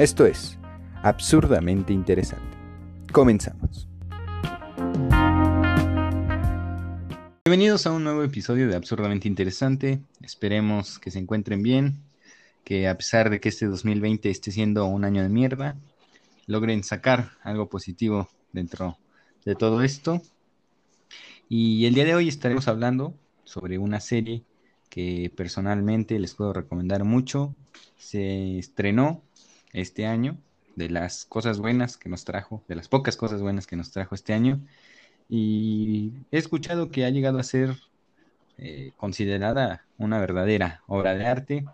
Esto es absurdamente interesante. Comenzamos. Bienvenidos a un nuevo episodio de Absurdamente Interesante. Esperemos que se encuentren bien, que a pesar de que este 2020 esté siendo un año de mierda, logren sacar algo positivo dentro de todo esto. Y el día de hoy estaremos hablando sobre una serie que personalmente les puedo recomendar mucho. Se estrenó este año, de las cosas buenas que nos trajo, de las pocas cosas buenas que nos trajo este año. Y he escuchado que ha llegado a ser eh, considerada una verdadera obra de arte.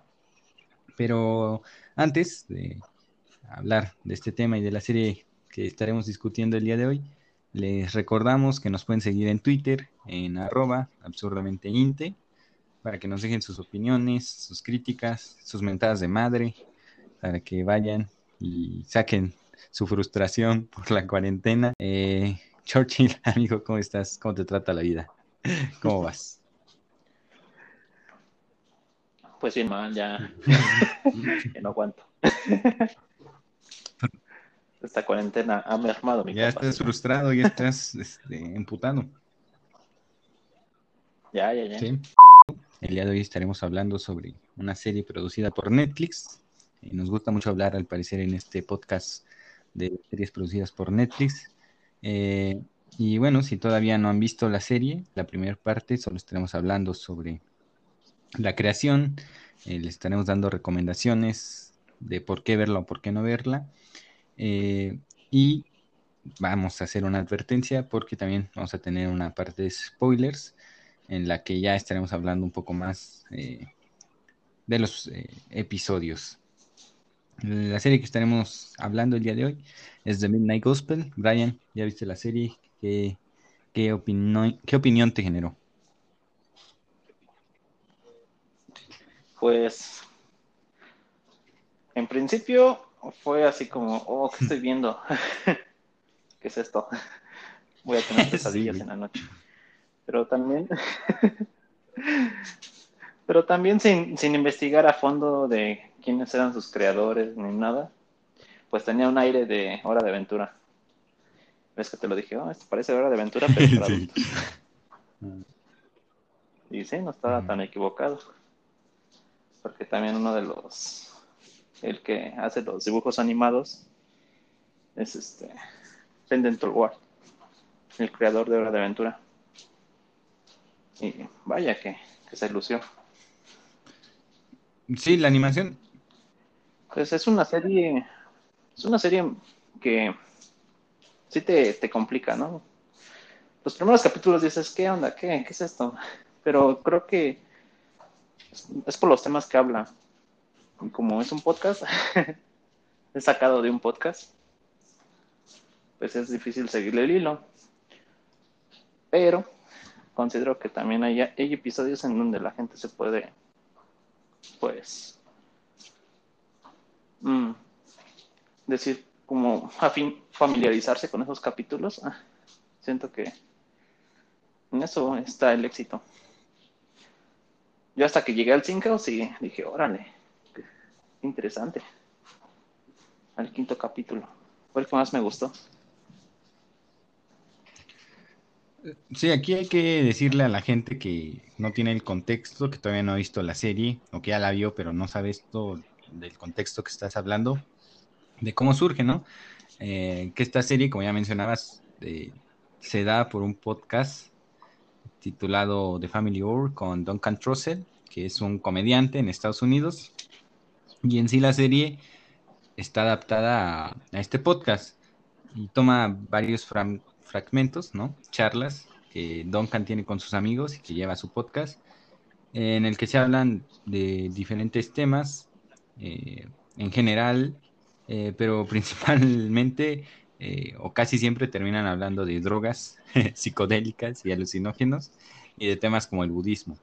Pero antes de hablar de este tema y de la serie que estaremos discutiendo el día de hoy, les recordamos que nos pueden seguir en Twitter, en arroba absurdamenteinте, para que nos dejen sus opiniones, sus críticas, sus mentadas de madre, para que vayan y saquen su frustración por la cuarentena. Eh, Churchill, amigo, ¿cómo estás? ¿Cómo te trata la vida? ¿Cómo vas? Pues bien mal, ya. que no aguanto. Esta cuarentena ha mermado mi Ya estás frustrado, ya estás este, emputado. Ya, ya, ya. Sí. El día de hoy estaremos hablando sobre una serie producida por Netflix nos gusta mucho hablar, al parecer, en este podcast de series producidas por Netflix. Eh, y bueno, si todavía no han visto la serie, la primera parte, solo estaremos hablando sobre la creación, eh, les estaremos dando recomendaciones de por qué verla o por qué no verla. Eh, y vamos a hacer una advertencia porque también vamos a tener una parte de spoilers en la que ya estaremos hablando un poco más de los episodios. La serie que estaremos hablando el día de hoy es The Midnight Gospel. Brian, ¿ya viste la serie? ¿Qué, qué, qué opinión te generó? Pues, en principio fue así como, oh, ¿qué estoy viendo? ¿Qué es esto? Voy a tener pesadillas en la noche. Pero también, pero también sin, sin investigar a fondo de quiénes eran sus creadores ni nada, pues tenía un aire de hora de aventura. ¿Ves que te lo dije? Oh, esto parece hora de aventura, pero para adultos. Y sí, no estaba tan equivocado. Porque también uno de los, el que hace los dibujos animados, es este, Pendental Ward, el creador de Hora de Aventura. Y vaya que, que se lució. Sí, la animación pues es una serie, es una serie que sí te, te complica, ¿no? Los primeros capítulos dices, ¿qué onda? ¿Qué? ¿Qué es esto? Pero creo que es por los temas que habla. Y como es un podcast, es sacado de un podcast, pues es difícil seguirle el hilo. Pero considero que también hay, hay episodios en donde la gente se puede, pues, Mm, decir, como familiarizarse con esos capítulos, ah, siento que en eso está el éxito. Yo hasta que llegué al 5, sí, dije, órale, qué interesante. Al quinto capítulo. Fue el que más me gustó. Sí, aquí hay que decirle a la gente que no tiene el contexto, que todavía no ha visto la serie, o que ya la vio, pero no sabe esto del contexto que estás hablando, de cómo surge, ¿no? Eh, que esta serie, como ya mencionabas, se da por un podcast titulado The Family Hour con Duncan Trussell, que es un comediante en Estados Unidos. Y en sí la serie está adaptada a, este podcast y toma varios fragmentos, ¿no? Charlas que Duncan tiene con sus amigos y que lleva a su podcast, en el que se hablan de diferentes temas eh, en general, eh, pero principalmente eh, o casi siempre terminan hablando de drogas psicodélicas y alucinógenos y de temas como el budismo.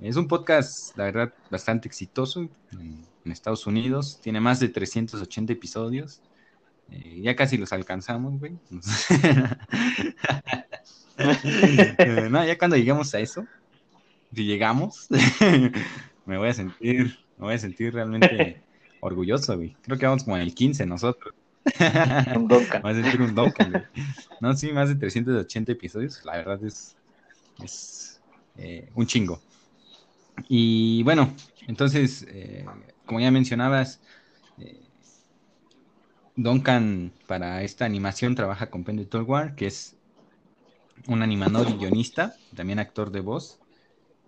Es un podcast, la verdad, bastante exitoso en, Estados Unidos. Tiene más de 380 episodios. ya casi los alcanzamos, güey. ya cuando lleguemos a eso, si llegamos, me voy a sentir me voy a sentir realmente orgulloso, güey. Creo que vamos como en el 15 nosotros. Un Duncan. Más de un Duncan, güey. No, sí, más de 380 episodios. La verdad es, es eh, un chingo. Y bueno, entonces, eh, como ya mencionabas, eh, Duncan para esta animación trabaja con Pendleton War, que es un animador y guionista, también actor de voz,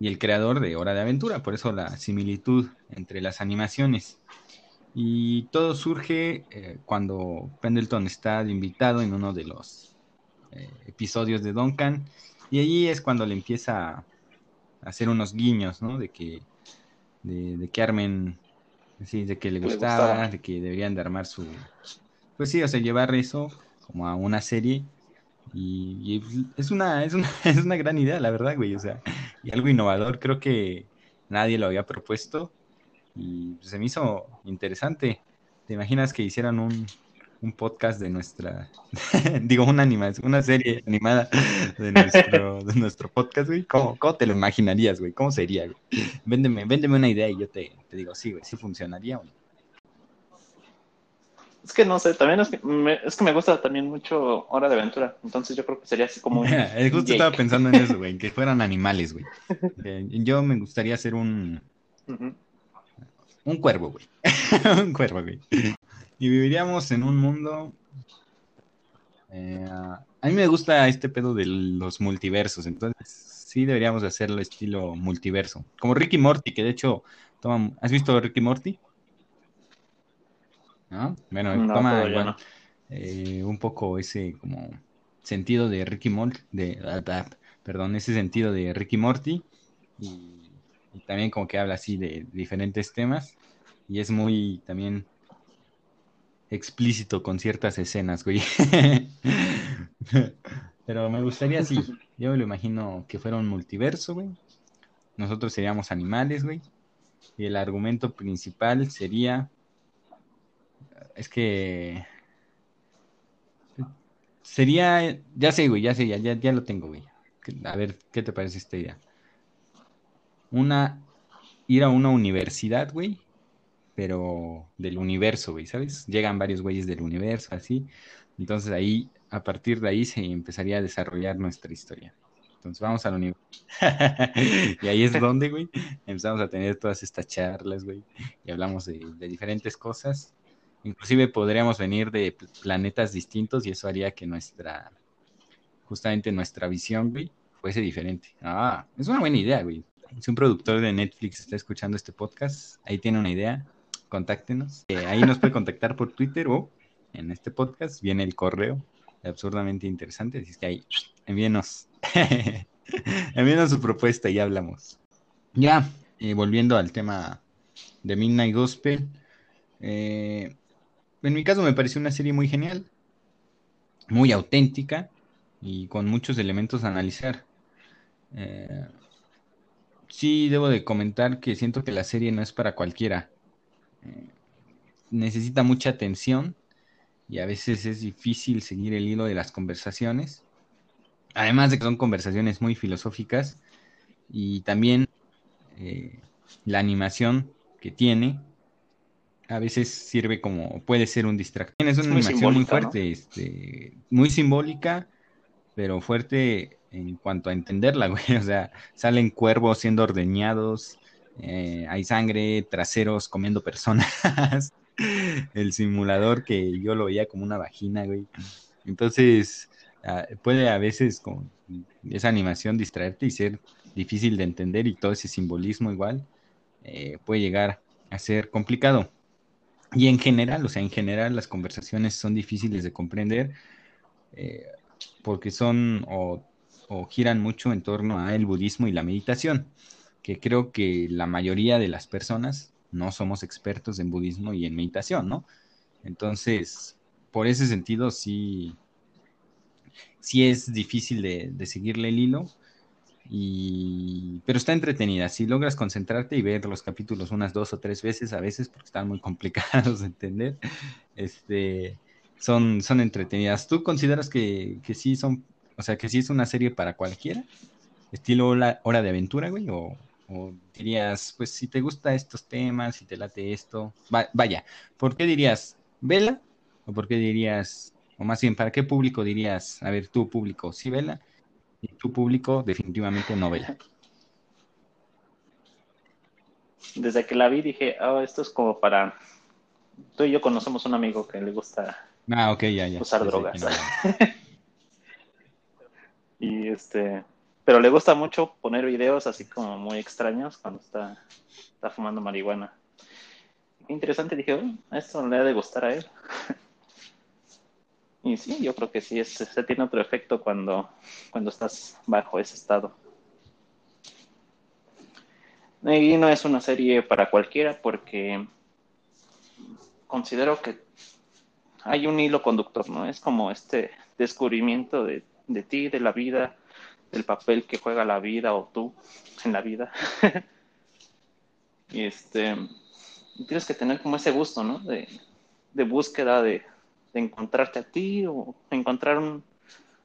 y el creador de Hora de Aventura, por eso la similitud entre las animaciones. Y todo surge eh, cuando Pendleton está invitado en uno de los eh, episodios de Duncan, y allí es cuando le empieza a hacer unos guiños, ¿no? De que, de, que armen, sí, de que le gustaba, de que deberían de armar su... Pues sí, o sea, llevar eso como a una serie y, es, una, es, una, es una gran idea, la verdad, güey. O sea, y algo innovador, creo que nadie lo había propuesto y se me hizo interesante. ¿Te imaginas que hicieran un, un podcast de nuestra, digo, una animación, una serie animada de nuestro, de nuestro podcast, güey? ¿Cómo, ¿Cómo, te lo imaginarías, güey? ¿Cómo sería, güey? Véndeme, véndeme una idea y yo te, te digo, sí, güey, sí funcionaría o no. Es que no sé, también es que, me, es que me gusta también mucho Hora de Aventura. Entonces yo creo que sería así como. Justo estaba pensando en eso, güey, que fueran animales, güey. Eh, yo me gustaría ser un. Un cuervo, güey. un cuervo, güey. Y viviríamos en un mundo. Eh, a mí me gusta este pedo de los multiversos, entonces sí deberíamos hacerlo estilo multiverso. Como Ricky Morty, que de hecho, toma, ¿has visto Ricky Morty? Bueno, toma eh, un poco ese como sentido de Ricky Morty, de, perdón, ese sentido de Ricky Morty y, también como que habla así de diferentes temas y es muy también explícito con ciertas escenas, güey. Pero me gustaría así, yo me lo imagino que fuera un multiverso, güey. Nosotros seríamos animales, güey. Y el argumento principal sería es que sería, ya sé, güey, ya sé, ya, ya, lo tengo, güey. A ver, ¿qué te parece esta idea? Una, ir a una universidad, güey, pero del universo, güey, ¿sabes? Llegan varios güeyes del universo, así. Entonces ahí, a partir de ahí se empezaría a desarrollar nuestra historia. Entonces vamos al universo. y ahí es donde, güey, empezamos a tener todas estas charlas, güey, y hablamos de diferentes cosas Inclusive podríamos venir de planetas distintos y eso haría que nuestra, justamente nuestra visión, güey, fuese diferente. Ah, es una buena idea, güey. Si un productor de Netflix está escuchando este podcast, ahí tiene una idea, contáctenos. Eh, ahí nos puede contactar por Twitter o en este podcast viene el correo absurdamente interesante. Así es que ahí, envíenos, envíenos su propuesta y hablamos. Ya, eh, volviendo al tema de Midnight Gospel, eh, en mi caso me pareció una serie muy genial, muy auténtica y con muchos elementos a analizar. Eh, sí, debo de comentar que siento que la serie no es para cualquiera. Eh, necesita mucha atención y a veces es difícil seguir el hilo de las conversaciones. Además de que son conversaciones muy filosóficas y también eh, la animación que tiene a veces sirve como, puede ser un distractor. Es una animación muy fuerte, este, muy simbólica, pero fuerte en cuanto a entenderla, güey. O sea, salen cuervos siendo ordeñados, eh, hay sangre, traseros comiendo personas, el simulador que yo lo veía como una vagina, güey. Entonces, ah, puede a veces con esa animación distraerte y ser difícil de entender y todo ese simbolismo igual eh, puede llegar a ser complicado. Y en general, o sea, en general las conversaciones son difíciles de comprender eh, porque son o, giran mucho en torno a el budismo y la meditación, que creo que la mayoría de las personas no somos expertos en budismo y en meditación, ¿no? Entonces, por ese sentido, sí, sí es difícil de, de seguirle el hilo, y, pero está entretenida. Si logras concentrarte y ver los capítulos unas dos o tres veces a veces, porque están muy complicados de entender, este, son, son entretenidas. ¿Tú consideras que, que sí son, o sea, que sí es una serie para cualquiera? ¿Estilo hora, de aventura, güey? ¿O, dirías, pues si te gusta estos temas, si te late esto, vaya, ¿por qué dirías vela? ¿O por qué dirías, o más bien, para qué público dirías, a ver, tu público, sí vela? Y tu público definitivamente no vela. Desde que la vi dije, oh, esto es como para... Tú y yo conocemos un amigo que le gusta ah, usar drogas. y este, pero le gusta mucho poner videos así como muy extraños cuando está, está fumando marihuana. Interesante, dije, oh, esto le ha de gustar a él. y sí, yo creo que sí, se tiene otro efecto cuando, cuando estás bajo ese estado. Y no es una serie para cualquiera porque considero que hay un hilo conductor, ¿no? Es como este descubrimiento de, de ti, de la vida, del papel que juega la vida o tú en la vida. y este, tienes que tener como ese gusto, ¿no? De, búsqueda de, encontrarte a ti o encontrar un,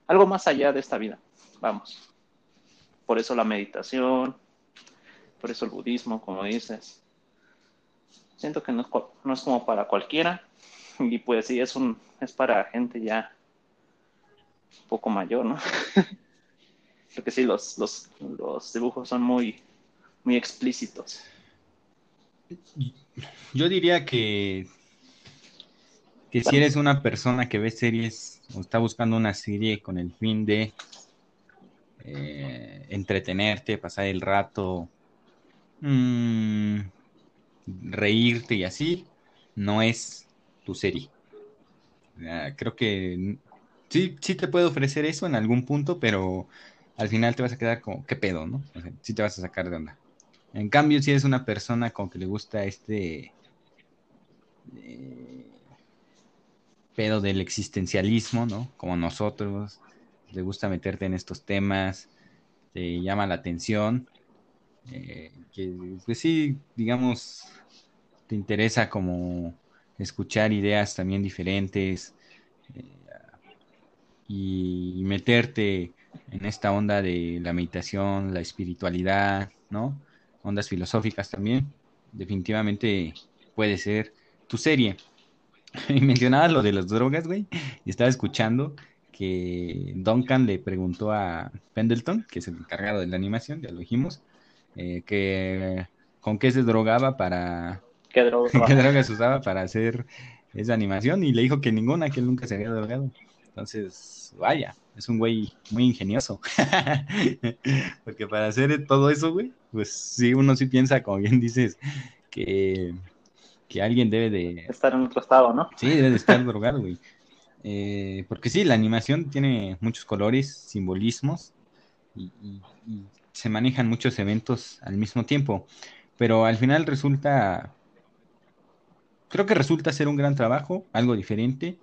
algo más allá de esta vida. Vamos. Por eso la meditación, por eso el budismo, como dices. Siento que no es, no es como para cualquiera y pues sí, es, un, es para gente ya un poco mayor, ¿no? Porque sí, los, los, los dibujos son muy, muy explícitos. Yo diría que, que si eres una persona que ve series o está buscando una serie con el fin de eh, entretenerte, pasar el rato, mmm, reírte y así, no es tu serie. creo que sí, sí te puede ofrecer eso en algún punto, pero al final te vas a quedar como, ¿qué pedo, no? O sí te vas a sacar de onda. En cambio, si eres una persona con que le gusta este eh, pedo del existencialismo, ¿no? Como nosotros, le gusta meterte en estos temas, te llama la atención, eh, que pues sí, digamos, te interesa como escuchar ideas también diferentes eh, y meterte en esta onda de la meditación, la espiritualidad, ¿no? Ondas filosóficas también, definitivamente puede ser tu serie. y mencionabas lo de las drogas, güey, y estaba escuchando que Duncan le preguntó a Pendleton, que es el encargado de la animación, ya lo dijimos, eh, que con qué se drogaba para... ¿Qué, drogas? ¿Qué drogas usaba para hacer esa animación? Y le dijo que ninguna, que él nunca se había drogado. Entonces, vaya, es un güey muy ingenioso. Porque para hacer todo eso, güey, pues sí, uno sí piensa, como bien dices, que, que alguien debe de... Estar en otro estado, ¿no? Sí, debe de estar drogado, güey. Eh, porque sí, la animación tiene muchos colores, simbolismos y, se manejan muchos eventos al mismo tiempo. Pero al final resulta, creo que resulta ser un gran trabajo, algo diferente.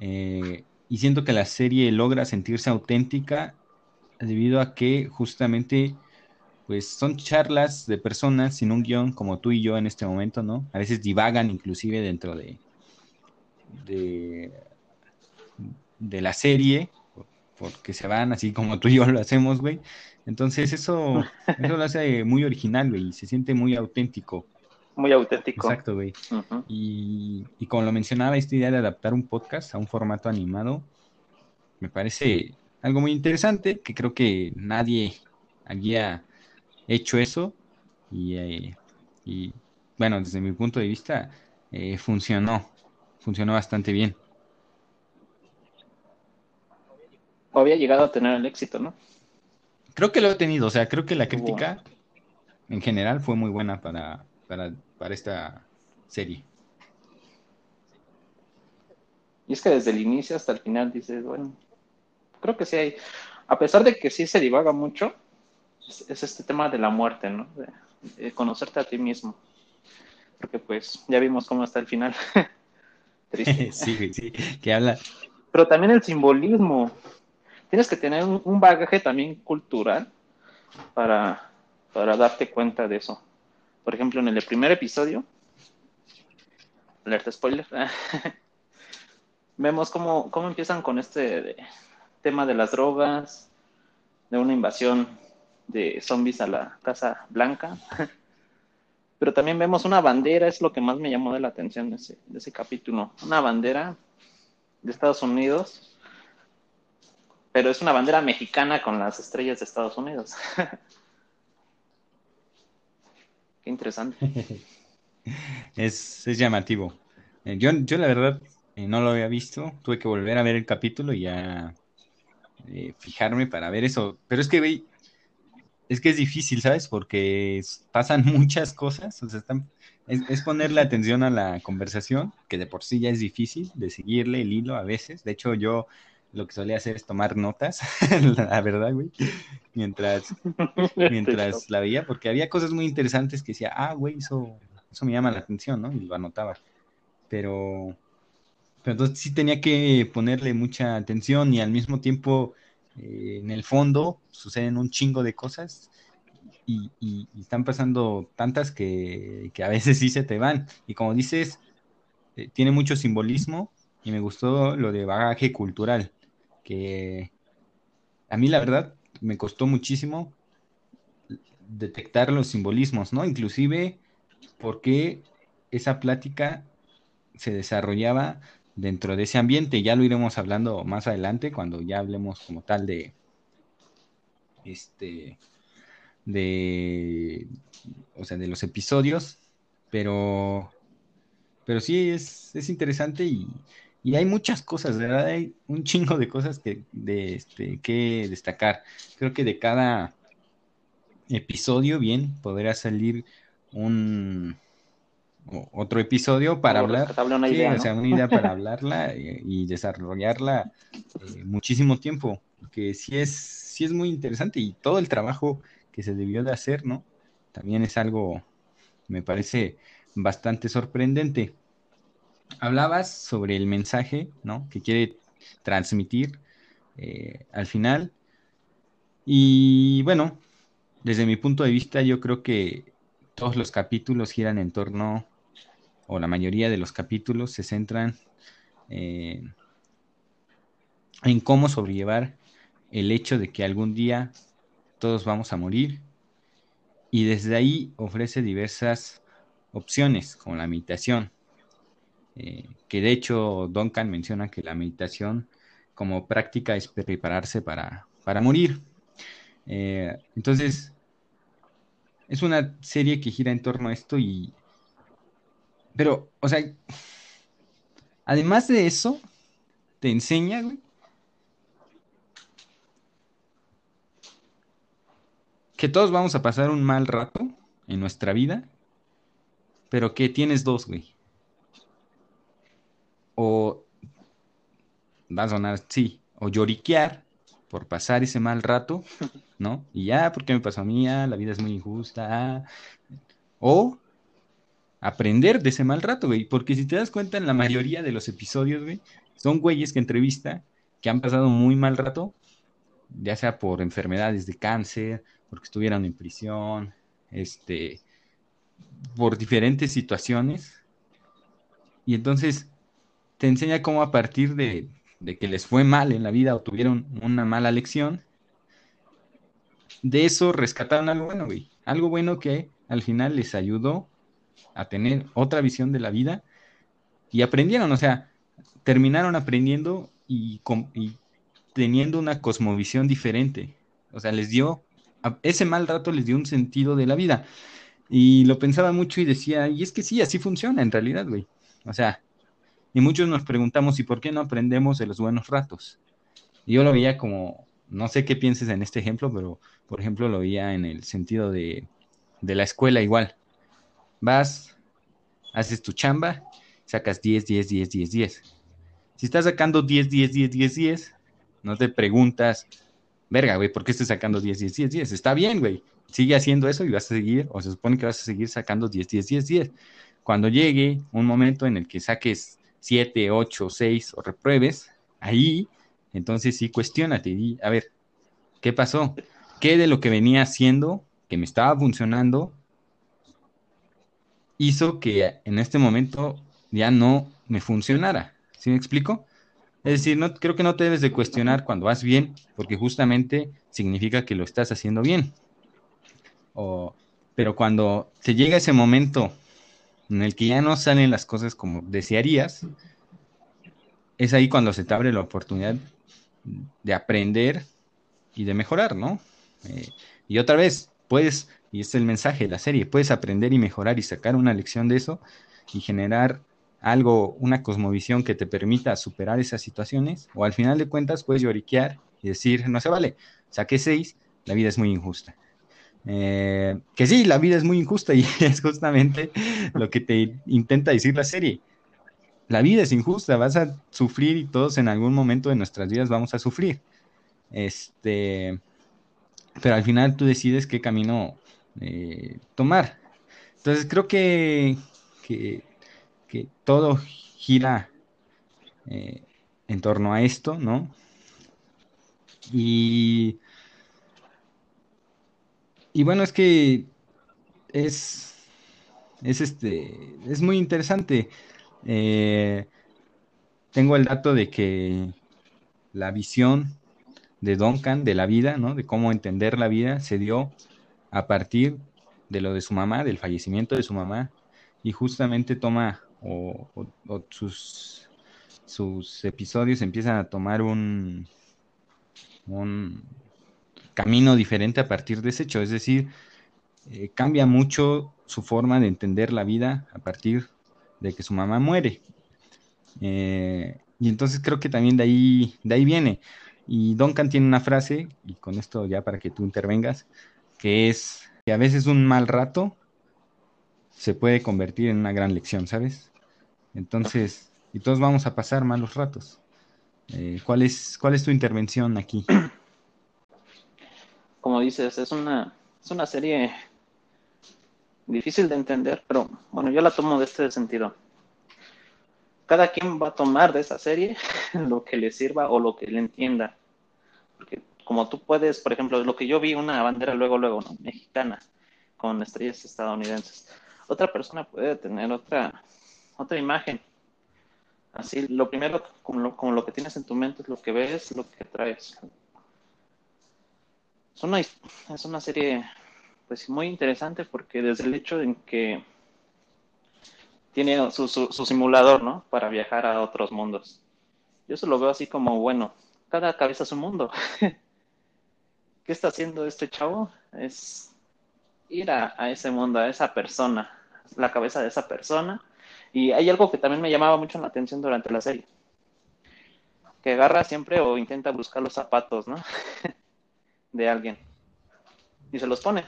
Eh, y siento que la serie logra sentirse auténtica debido a que justamente pues son charlas de personas sin un guion como tú y yo en este momento, ¿no? A veces divagan inclusive dentro de de, de la serie porque se van así como tú y yo lo hacemos, güey. Entonces eso, eso lo hace muy original, güey, y se siente muy auténtico muy auténtico. Exacto, güey. y, como lo mencionaba, esta idea de adaptar un podcast a un formato animado me parece algo muy interesante, que creo que nadie había hecho eso y, eh, bueno, desde mi punto de vista, eh, funcionó, funcionó bastante bien. había llegado a tener el éxito, ¿no? Creo que lo he tenido, o sea, creo que la crítica en general fue muy buena para, para, para esta serie. Y es que desde el inicio hasta el final dices, bueno, creo que sí hay, a pesar de que sí se divaga mucho, es, este tema de la muerte, ¿no? De, conocerte a ti mismo. Porque pues ya vimos cómo está el final. Triste. sí, sí, que habla. Pero también el simbolismo. Tienes que tener un, bagaje también cultural para, para darte cuenta de eso por ejemplo, en el primer episodio, alerta spoiler, vemos cómo, empiezan con este tema de las drogas, de una invasión de zombies a la Casa Blanca. Pero también vemos una bandera, es lo que más me llamó de la atención de ese, de ese capítulo. Una bandera de Estados Unidos, pero es una bandera mexicana con las estrellas de Estados Unidos. Qué interesante. es, es llamativo. Eh, yo, yo la verdad eh, no lo había visto, tuve que volver a ver el capítulo y ya eh, fijarme para ver eso. Pero es que, es que es difícil, ¿sabes? Porque pasan muchas cosas, o sea, están, es, ponerle atención a la conversación, que de por sí ya es difícil, de seguirle el hilo a veces. De hecho, yo lo que solía hacer es tomar notas, la verdad, güey, mientras, mientras la veía, porque había cosas muy interesantes que decía, ah, güey, eso, eso me llama la atención, ¿no? Y lo anotaba. Pero pero entonces sí tenía que ponerle mucha atención y al mismo tiempo eh, en el fondo suceden un chingo de cosas y, están pasando tantas que, a veces sí se te van. Y como dices, eh, tiene mucho simbolismo y me gustó lo de bagaje cultural, que a mí la verdad me costó muchísimo detectar los simbolismos, ¿no? Inclusive porque esa plática se desarrollaba dentro de ese ambiente. Ya lo iremos hablando más adelante cuando ya hablemos como tal de este de o sea de los episodios. Pero pero sí es, es interesante y, y, hay muchas cosas verdad hay un chingo de cosas que de este que destacar. Creo que de cada episodio bien podrá salir un otro episodio para hablar, una idea, o sea, una idea para hablarla y, desarrollarla eh, muchísimo tiempo, que sí es, sí es muy interesante y todo el trabajo que se debió de hacer, ¿no? También es algo, me parece bastante sorprendente. Hablabas sobre el mensaje, ¿no? Que quiere transmitir eh, al final. Y bueno, desde mi punto de vista, yo creo que todos los capítulos giran en torno o la mayoría de los capítulos se centran eh, en cómo sobrellevar el hecho de que algún día todos vamos a morir y desde ahí ofrece diversas opciones como la meditación eh, que de hecho Duncan menciona que la meditación como práctica es prepararse para, para morir. Eh, entonces es una serie que gira en torno a esto y, pero, o sea, además de eso, te enseña, güey, que todos vamos a pasar un mal rato en nuestra vida, pero que tienes dos, güey. O va a sonar, sí, o lloriquear por pasar ese mal rato, ¿no? Y ya, ¿por qué me pasó a mí? Ah, la vida es muy injusta. O aprender de ese mal rato, güey. Porque si te das cuenta, en la mayoría de los episodios, güey, son güeyes que entrevista que han pasado muy mal rato, ya sea por enfermedades de cáncer, porque estuvieron en prisión, este, por diferentes situaciones. Y entonces te enseña cómo a partir de, de que les fue mal en la vida o tuvieron una mala lección, de eso rescataron algo bueno, güey. Algo bueno que al final les ayudó a tener otra visión de la vida y aprendieron, o sea, terminaron aprendiendo y, teniendo una cosmovisión diferente. O sea, les dio, ese mal rato les dio un sentido de la vida. Y lo pensaba mucho y decía, y es que sí, así funciona en realidad, güey. O sea, y muchos nos preguntamos, ¿y por qué no aprendemos de los buenos ratos? Y yo lo veía como, no sé qué pienses en este ejemplo, pero por ejemplo lo veía en el sentido de, de la escuela igual vas, haces tu chamba, sacas 10, 10, 10, 10, 10. Si estás sacando 10, 10, 10, 10, 10, no te preguntas, verga, güey, ¿por qué estoy sacando 10, 10, 10, 10? Está bien, güey. Sigue haciendo eso y vas a seguir, o se supone que vas a seguir sacando 10, 10, 10, 10. Cuando llegue un momento en el que saques 7, 8, 6 o repruebes, ahí, entonces sí, cuestionate y a ver, ¿qué pasó? ¿Qué de lo que venía haciendo, que me estaba funcionando, hizo que en este momento ya no me funcionara. ¿Sí me explico? Es decir, no, creo que no te debes de cuestionar cuando vas bien, porque justamente significa que lo estás haciendo bien. O, pero cuando te llega ese momento en el que ya no salen las cosas como desearías, es ahí cuando se te abre la oportunidad de aprender y de mejorar, ¿no? Eh, y otra vez, puedes, y es el mensaje de la serie, puedes aprender y mejorar y sacar una lección de eso y generar algo, una cosmovisión que te permita superar esas situaciones, o al final de cuentas puedes lloriquear y decir, no se vale, saqué seis, la vida es muy injusta. Eh, que sí, la vida es muy injusta y es justamente lo que te intenta decir la serie. La vida es injusta, vas a sufrir y todos en algún momento de nuestras vidas vamos a sufrir. Este, pero al final tú decides qué camino eh, tomar. Entonces creo que, que, todo gira eh, en torno a esto, ¿no? Y y bueno, es que es, es, este, es muy interesante. Eh, tengo el dato de que la visión de Duncan de la vida, ¿no? De cómo entender la vida se dio a partir de lo de su mamá, del fallecimiento de su mamá, y justamente toma o, sus, sus episodios empiezan a tomar un, un, camino diferente a partir de ese hecho, es decir, eh, cambia mucho su forma de entender la vida a partir de que su mamá muere. Eh, y entonces creo que también de ahí, de ahí viene. Y Duncan tiene una frase, y con esto ya para que tú intervengas, que es que a veces un mal rato se puede convertir en una gran lección, ¿sabes? Entonces, y todos vamos a pasar malos ratos. Eh, ¿cuál, es, ¿Cuál es tu intervención aquí? como dices, es una, es una serie difícil de entender, pero bueno, yo la tomo de este sentido. Cada quien va a tomar de esa serie lo que le sirva o lo que le entienda. Porque como tú puedes, por ejemplo, lo que yo vi, una bandera luego, luego, ¿no? mexicana, con estrellas estadounidenses. Otra persona puede tener otra, otra imagen. Así, lo primero, como lo, como lo que tienes en tu mente es lo que ves, lo que traes, es una, es una serie pues muy interesante porque desde el hecho en que tiene su, su, simulador, ¿no? Para viajar a otros mundos. Yo eso lo veo así como, bueno, cada cabeza es un mundo. ¿Qué está haciendo este chavo? Es ir a, ese mundo, a esa persona, la cabeza de esa persona. Y hay algo que también me llamaba mucho la atención durante la serie. Que agarra siempre o intenta buscar los zapatos, ¿no? de alguien y se los pone.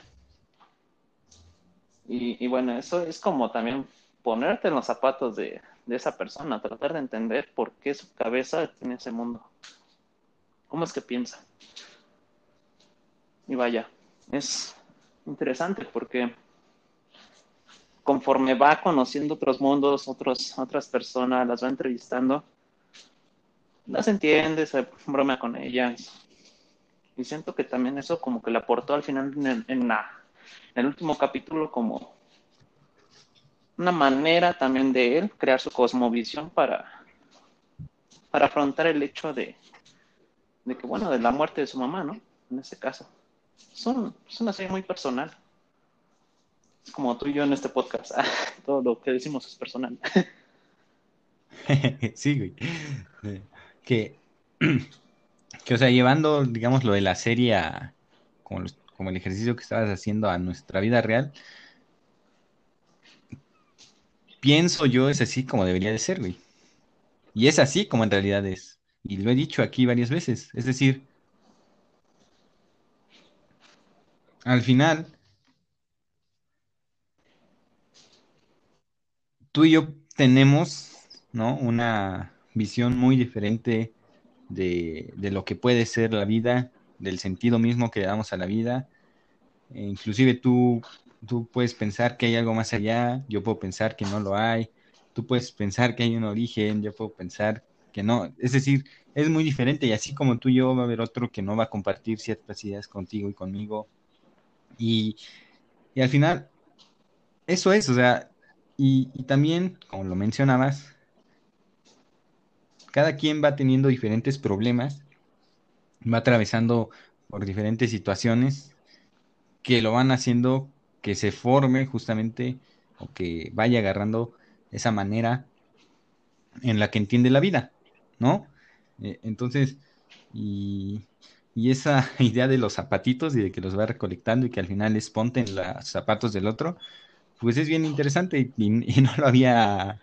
Y, bueno, eso es como también ponerte en los zapatos de, de, esa persona, tratar de entender por qué su cabeza tiene ese mundo. ¿Cómo es que piensa? Y vaya, es interesante porque conforme va conociendo otros mundos, otros, otras personas, las va entrevistando, las entiende, se broma con ellas, y siento que también eso como que le aportó al final en, la, en el último capítulo como una manera también de él crear su cosmovisión para, para afrontar el hecho de, de que, bueno, de la muerte de su mamá, ¿no? En ese caso. Son, es una serie muy personal. Es como tú y yo en este podcast. Todo lo que decimos es personal. sí, güey. Que que, o sea, llevando, digamos, lo de la serie como, como el ejercicio que estabas haciendo a nuestra vida real, pienso yo es así como debería de ser, güey. Y es así como en realidad es. Y lo he dicho aquí varias veces. Es decir, al final, tú y yo tenemos, ¿no? Una visión muy diferente de, lo que puede ser la vida, del sentido mismo que le damos a la vida. E inclusive tú, tú puedes pensar que hay algo más allá, yo puedo pensar que no lo hay, tú puedes pensar que hay un origen, yo puedo pensar que no. Es decir, es muy diferente y así como tú y yo va a haber otro que no va a compartir ciertas ideas contigo y conmigo. Y, y al final, eso es, o sea, y, y también, como lo mencionabas, cada quien va teniendo diferentes problemas, va atravesando por diferentes situaciones, que lo van haciendo que se forme justamente o que vaya agarrando esa manera en la que entiende la vida, ¿no? Eh, entonces, y, esa idea de los zapatitos y de que los va recolectando y que al final es ponte en los zapatos del otro, pues es bien interesante y, no lo había,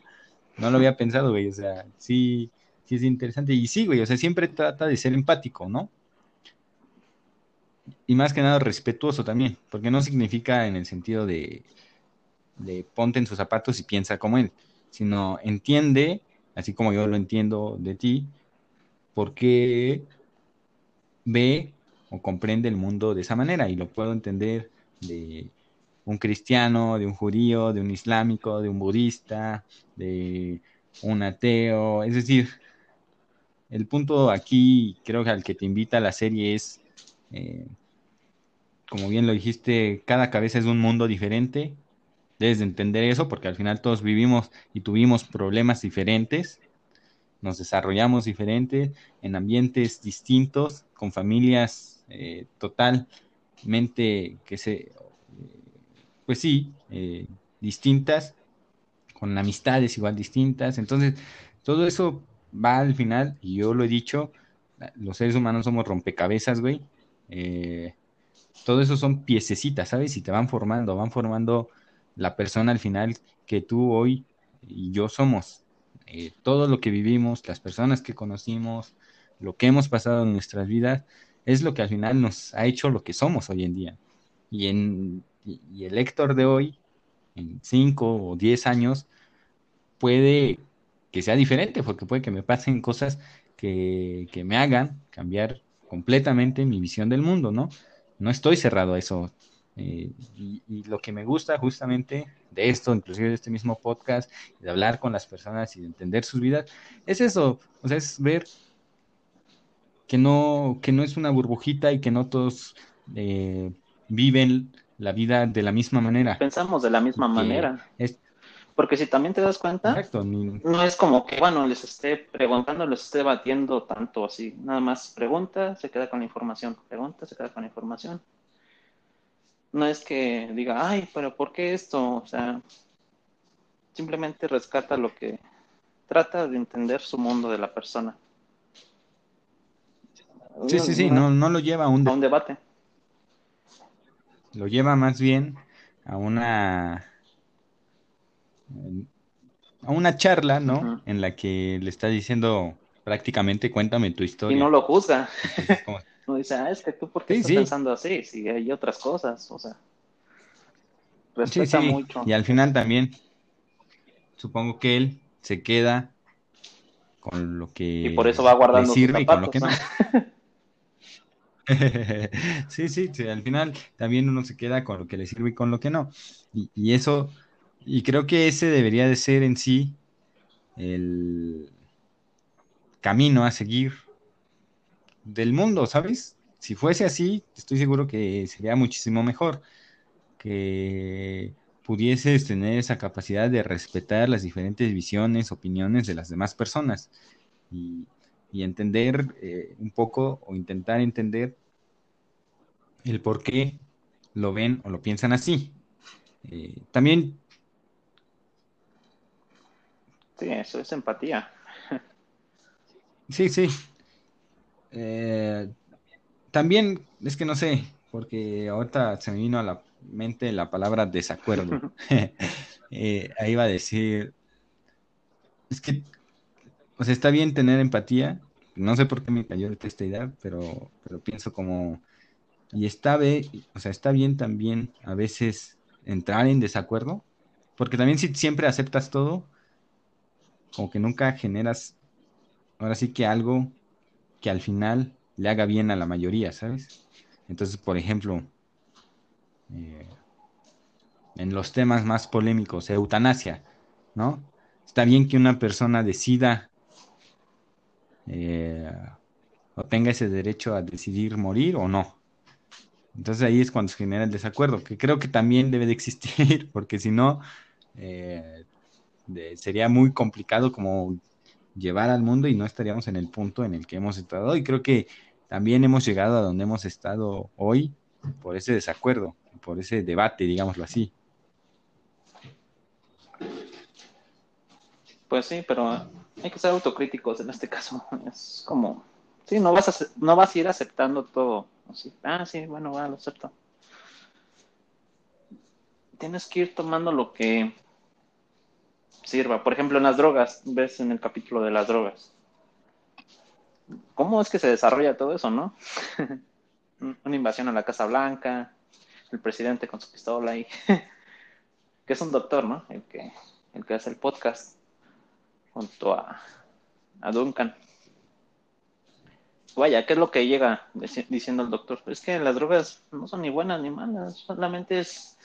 no lo había pensado, güey, o sea, sí, sí es interesante y sí, güey, o sea, siempre trata de ser empático, ¿no? Y más que nada respetuoso también, porque no significa en el sentido de, de ponte en sus zapatos y piensa como él, sino entiende, así como yo lo entiendo de ti, por qué ve o comprende el mundo de esa manera y lo puedo entender de un cristiano, de un judío, de un islámico, de un budista, de un ateo, es decir, el punto aquí creo que al que te invita la serie es, eh, como bien lo dijiste, cada cabeza es un mundo diferente. Debes de entender eso porque al final todos vivimos y tuvimos problemas diferentes, nos desarrollamos diferentes en ambientes distintos, con familias eh, totalmente que se, pues sí, eh, distintas, con amistades igual distintas. Entonces, todo eso va al final, y yo lo he dicho, los seres humanos somos rompecabezas, güey. Eh, todo eso son piececitas, ¿sabes? Y te van formando, van formando la persona al final que tú hoy y yo somos. Eh, todo lo que vivimos, las personas que conocimos, lo que hemos pasado en nuestras vidas, es lo que al final nos ha hecho lo que somos hoy en día. Y, en, y, el Héctor de hoy, en 5 o 10 años, puede que sea diferente, porque puede que me pasen cosas que, que me hagan cambiar completamente mi visión del mundo, ¿no? No estoy cerrado a eso. Eh, y, lo que me gusta justamente de esto, inclusive de este mismo podcast, de hablar con las personas y de entender sus vidas, es eso, o sea, es ver que no, que no es una burbujita y que no todos eh, viven la vida de la misma manera. Pensamos de la misma manera. Porque si también te das cuenta, no es como que, bueno, les esté preguntando, les esté batiendo tanto así. Nada más pregunta, se queda con la información. Pregunta, se queda con la información no es que diga, ay, pero ¿por qué esto? O sea, simplemente rescata lo que trata de entender su mundo de la persona. Sí, sí, sí, no, no lo lleva a un, a un debate. Lo lleva más bien a una a una charla, ¿no? En la que le está diciendo prácticamente cuéntame tu historia. Y no lo juzga. No dice, ah, es que tú por qué estás pensando así, si hay otras cosas, o sea, respeta mucho. Y al final también, supongo que él se queda con lo que y por eso va guardando le sirve y con lo que no. sí, sí, sí, al final también uno se queda con lo que le sirve y con lo que no. Y, y eso, y creo que ese debería de ser en sí el camino a seguir del mundo, ¿sabes? Si fuese así, estoy seguro que sería muchísimo mejor que pudieses tener esa capacidad de respetar las diferentes visiones, opiniones de las demás personas y, entender eh, un poco o intentar entender el por qué lo ven o lo piensan así. Eh, también... Sí, eso es empatía. Sí, sí. Eh, también, es que no sé, porque ahorita se me vino a la mente la palabra desacuerdo. Eh, ahí va a decir, es que, o sea, está bien tener empatía, no sé por qué me cayó esta idea, pero, pero pienso como, y está bien, o sea, está bien también a veces entrar en desacuerdo, porque también si siempre aceptas todo, como que nunca generas, ahora sí que algo que al final le haga bien a la mayoría, ¿sabes? Entonces, por ejemplo, eh, en los temas más polémicos, eutanasia, ¿no? Está bien que una persona decida eh, o tenga ese derecho a decidir morir o no. Entonces ahí es cuando se genera el desacuerdo, que creo que también debe de existir, porque si no, eh, sería muy complicado como llevar al mundo y no estaríamos en el punto en el que hemos estado. Y creo que también hemos llegado a donde hemos estado hoy por ese desacuerdo, por ese debate, digámoslo así. Pues sí, pero hay que ser autocríticos en este caso. Es como, sí, no vas a, no vas a ir aceptando todo. Así, ah, sí, bueno, va, lo acepto. Tienes que ir tomando lo que sirva. Por ejemplo, en las drogas, ves en el capítulo de las drogas. ¿Cómo es que se desarrolla todo eso, no? Una invasión a la Casa Blanca, el presidente con su pistola y que es un doctor, ¿no? El que, el que hace el podcast junto a, Duncan. Vaya, ¿qué es lo que llega diciendo el doctor? Es que las drogas no son ni buenas ni malas, solamente es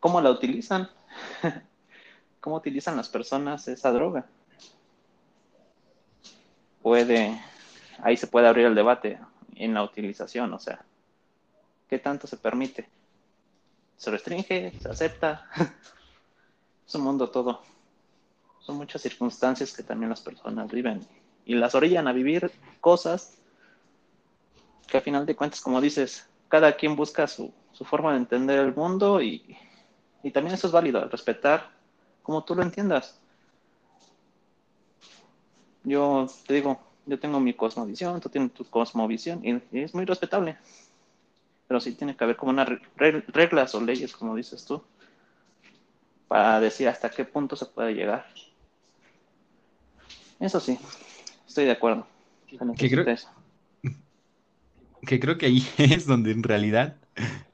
cómo la utilizan, cómo utilizan las personas esa droga. Puede, ahí se puede abrir el debate en la utilización, o sea, ¿qué tanto se permite? ¿Se restringe? ¿Se acepta? es un mundo todo son muchas circunstancias que también las personas viven y las orillan a vivir cosas que a final de cuentas, como dices, cada quien busca su, forma de entender el mundo y, y también eso es válido, respetar como tú lo entiendas. Yo te digo, yo tengo mi cosmovisión, tú tienes tu cosmovisión y, es muy respetable. Pero sí tiene que haber como unas reglas o leyes, como dices tú, para decir hasta qué punto se puede llegar. Eso sí, estoy de acuerdo. Que creo, que creo que ahí es donde en realidad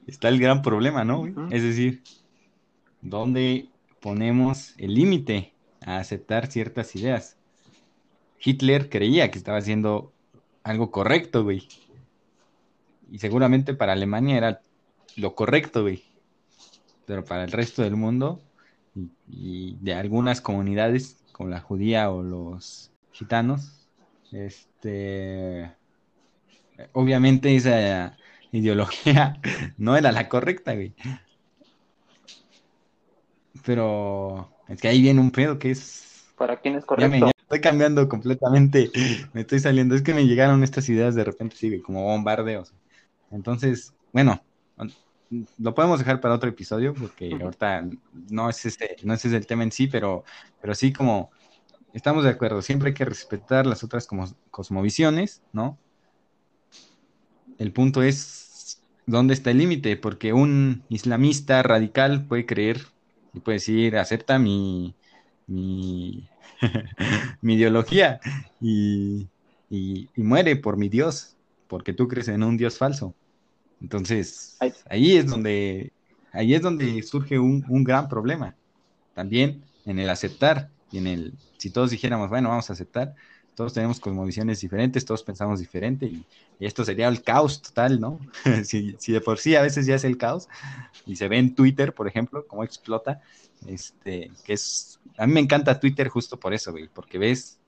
está el gran problema, ¿no? Es decir, ¿dónde ponemos el límite a aceptar ciertas ideas? Hitler creía que estaba haciendo algo correcto, güey. Y seguramente para Alemania era lo correcto, güey. Pero para el resto del mundo y de algunas comunidades como la judía o los gitanos, este, obviamente esa ideología no era la correcta, güey. Pero es que ahí viene un pedo que es... ¿Para quién es correcto? estoy cambiando completamente, me estoy saliendo. Es que me llegaron estas ideas de repente, sí, como bombardeos. Entonces, bueno, lo podemos dejar para otro episodio porque ahorita no es ese, no es ese el tema en sí, pero, pero sí como estamos de acuerdo, siempre hay que respetar las otras como, cosmovisiones, ¿no? El punto es dónde está el límite, porque un islamista radical puede creer y puede decir, acepta mi, mi, mi ideología y, y, muere por mi Dios, porque tú crees en un Dios falso. Entonces, ahí es donde, ahí es donde surge un, gran problema. También en el aceptar y en el, si todos dijéramos, bueno, vamos a aceptar, todos tenemos cosmovisiones diferentes, todos pensamos diferente y, esto sería el caos total, ¿no? si, si, de por sí a veces ya es el caos y se ve en Twitter, por ejemplo, cómo explota, este, que es, a mí me encanta Twitter justo por eso, porque ves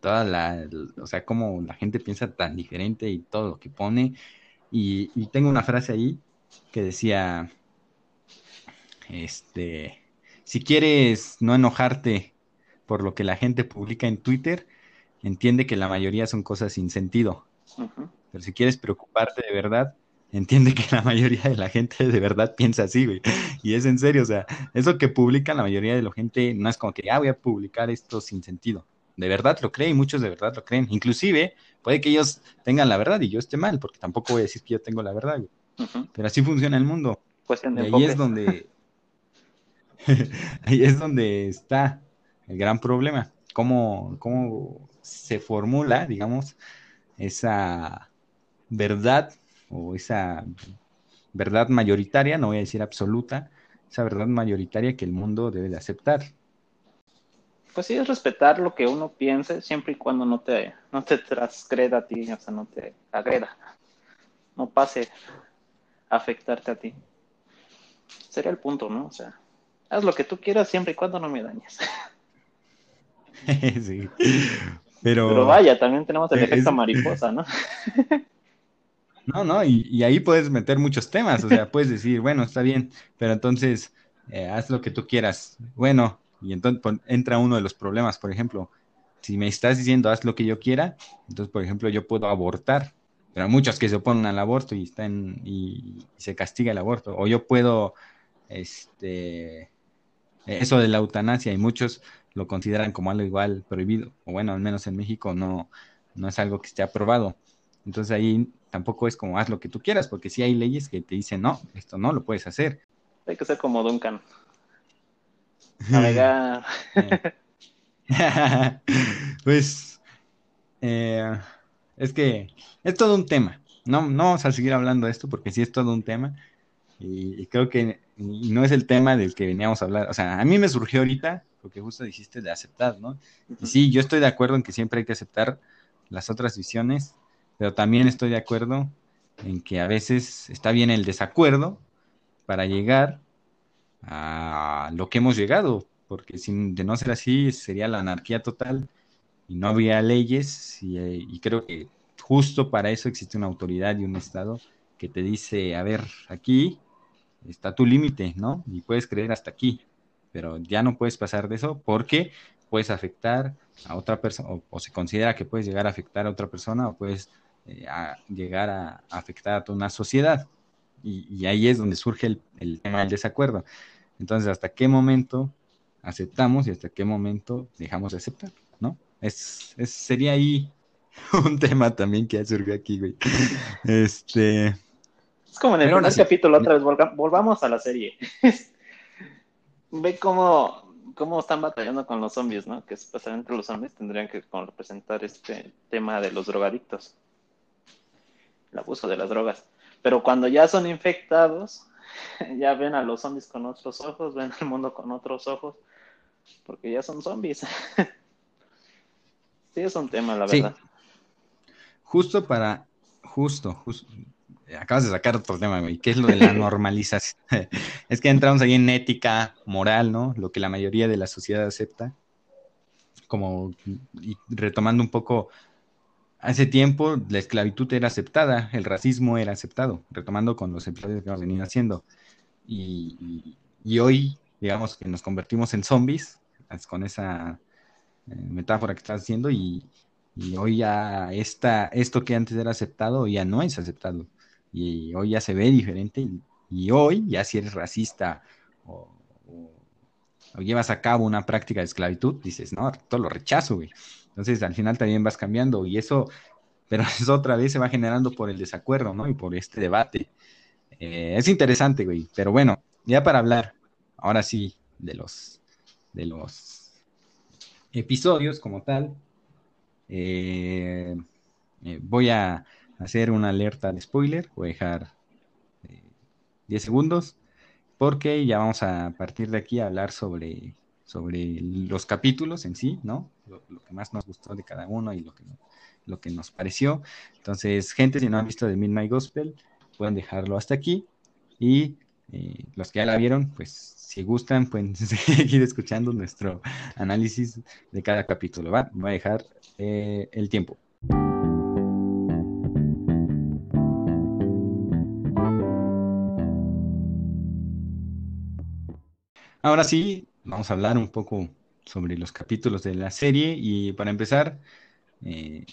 toda la, o sea, cómo la gente piensa tan diferente y todo lo que pone y, tengo una frase ahí que decía, este, si quieres no enojarte por lo que la gente publica en Twitter, entiende que la mayoría son cosas sin sentido. Pero si quieres preocuparte de verdad, entiende que la mayoría de la gente de verdad piensa así, güey. Y es en serio, o sea, eso que publica la mayoría de la gente no es como que, ah, voy a publicar esto sin sentido de verdad lo creen, muchos de verdad lo creen. Inclusive, puede que ellos tengan la verdad y yo esté mal, porque tampoco voy a decir que yo tengo la verdad, Pero así funciona el mundo. Pues y ahí es donde ahí es donde está el gran problema. Cómo, cómo se formula, digamos, esa verdad o esa verdad mayoritaria, no voy a decir absoluta, esa verdad mayoritaria que el mundo debe de aceptar pues sí, es respetar lo que uno piense siempre y cuando no te, no te transgreda a ti, o sea, no te agreda, no pase a afectarte a ti. Sería el punto, ¿no? O sea, haz lo que tú quieras siempre y cuando no me dañes. sí, pero... Pero vaya, también tenemos el efecto mariposa, ¿no? no, no, y, ahí puedes meter muchos temas, o sea, puedes decir, bueno, está bien, pero entonces eh, haz lo que tú quieras. Bueno, y entonces entra uno de los problemas, por ejemplo, si me estás diciendo haz lo que yo quiera, entonces, por ejemplo, yo puedo abortar pero hay muchos que se oponen al aborto y están y, se castiga el aborto. O yo puedo, este, eso de la eutanasia y muchos lo consideran como algo igual prohibido, o bueno, al menos en México no, no es algo que esté aprobado. Entonces ahí tampoco es como haz lo que tú quieras, porque sí hay leyes que te dicen, no, esto no lo puedes hacer. Hay que ser como Duncan. Navegar. pues eh, es que es todo un tema. No, no vamos a seguir hablando de esto porque sí es todo un tema. Y, creo que no es el tema del que veníamos a hablar. O sea, a mí me surgió ahorita, porque justo dijiste de aceptar, ¿no? Y sí, yo estoy de acuerdo en que siempre hay que aceptar las otras visiones, pero también estoy de acuerdo en que a veces está bien el desacuerdo para llegar a lo que hemos llegado, porque sin de no ser así sería la anarquía total y no habría leyes y, y creo que justo para eso existe una autoridad y un Estado que te dice, a ver, aquí está tu límite, ¿no? Y puedes creer hasta aquí, pero ya no puedes pasar de eso porque puedes afectar a otra persona, o, se considera que puedes llegar a afectar a otra persona, o puedes eh, llegar a, afectar a toda una sociedad. Y, ahí es donde surge el, tema del desacuerdo. Entonces, ¿hasta qué momento aceptamos y hasta qué momento dejamos de aceptar? ¿No? Es, sería ahí un tema también que surgió aquí, güey. Este. Es como en el primer capítulo, otra vez, volvamos a la serie. Ve cómo cómo están batallando con los zombies, ¿no? Que supuestamente los zombies tendrían que representar este tema de los drogadictos, el abuso de las drogas. Pero cuando ya son infectados, ya ven a los zombies con otros ojos, ven al mundo con otros ojos, porque ya son zombies. sí, es un tema, la verdad. Justo para, justo, justo, acabas de sacar otro tema, güey, ¿qué es lo de la normalización? es que entramos ahí en ética, moral, ¿no? Lo que la mayoría de la sociedad acepta. Como y retomando un poco, hace tiempo la esclavitud era aceptada, el racismo era aceptado, retomando con los episodios que hemos venido haciendo. Y, hoy, digamos que nos convertimos en zombies, con esa eh, metáfora que estás haciendo, y, y hoy ya esta, esto que antes era aceptado ya no es aceptado y hoy ya se ve diferente y, hoy ya si eres racista o, llevas a cabo una práctica de esclavitud, dices, no, todo lo rechazo, güey. Entonces al final también vas cambiando y eso, pero eso otra vez se va generando por el desacuerdo, ¿no? Y por este debate. Eh, es interesante, güey, pero bueno, ya para hablar, ahora sí, de los, de los episodios como tal, eh, eh, voy a hacer una alerta de spoiler, voy a dejar 10 eh, segundos, porque ya vamos a partir de aquí a hablar sobre, sobre los capítulos en sí, ¿no? Lo, que más nos gustó de cada uno y lo que, lo que nos pareció. Entonces, gente, si no han visto The Midnight Gospel, pueden dejarlo hasta aquí. Y eh, los que ya la vieron, pues si gustan, pueden seguir escuchando nuestro análisis de cada capítulo. ¿va? Voy a dejar eh, el tiempo. Ahora sí, vamos a hablar un poco sobre los capítulos de la serie y para empezar, eh,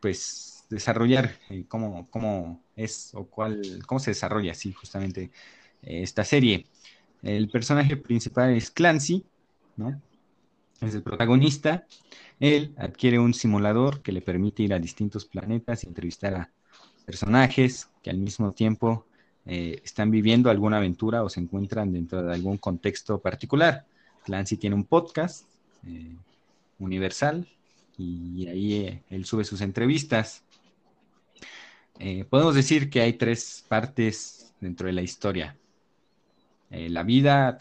pues desarrollar eh, cómo, cómo, es o cuál, cómo se desarrolla así justamente eh, esta serie. El personaje principal es Clancy, ¿no? Es el protagonista. Él adquiere un simulador que le permite ir a distintos planetas y entrevistar a personajes que al mismo tiempo eh, están viviendo alguna aventura o se encuentran dentro de algún contexto particular. Clancy tiene un podcast eh, universal y ahí eh, él sube sus entrevistas. podemos decir que hay tres partes dentro de la historia. la vida,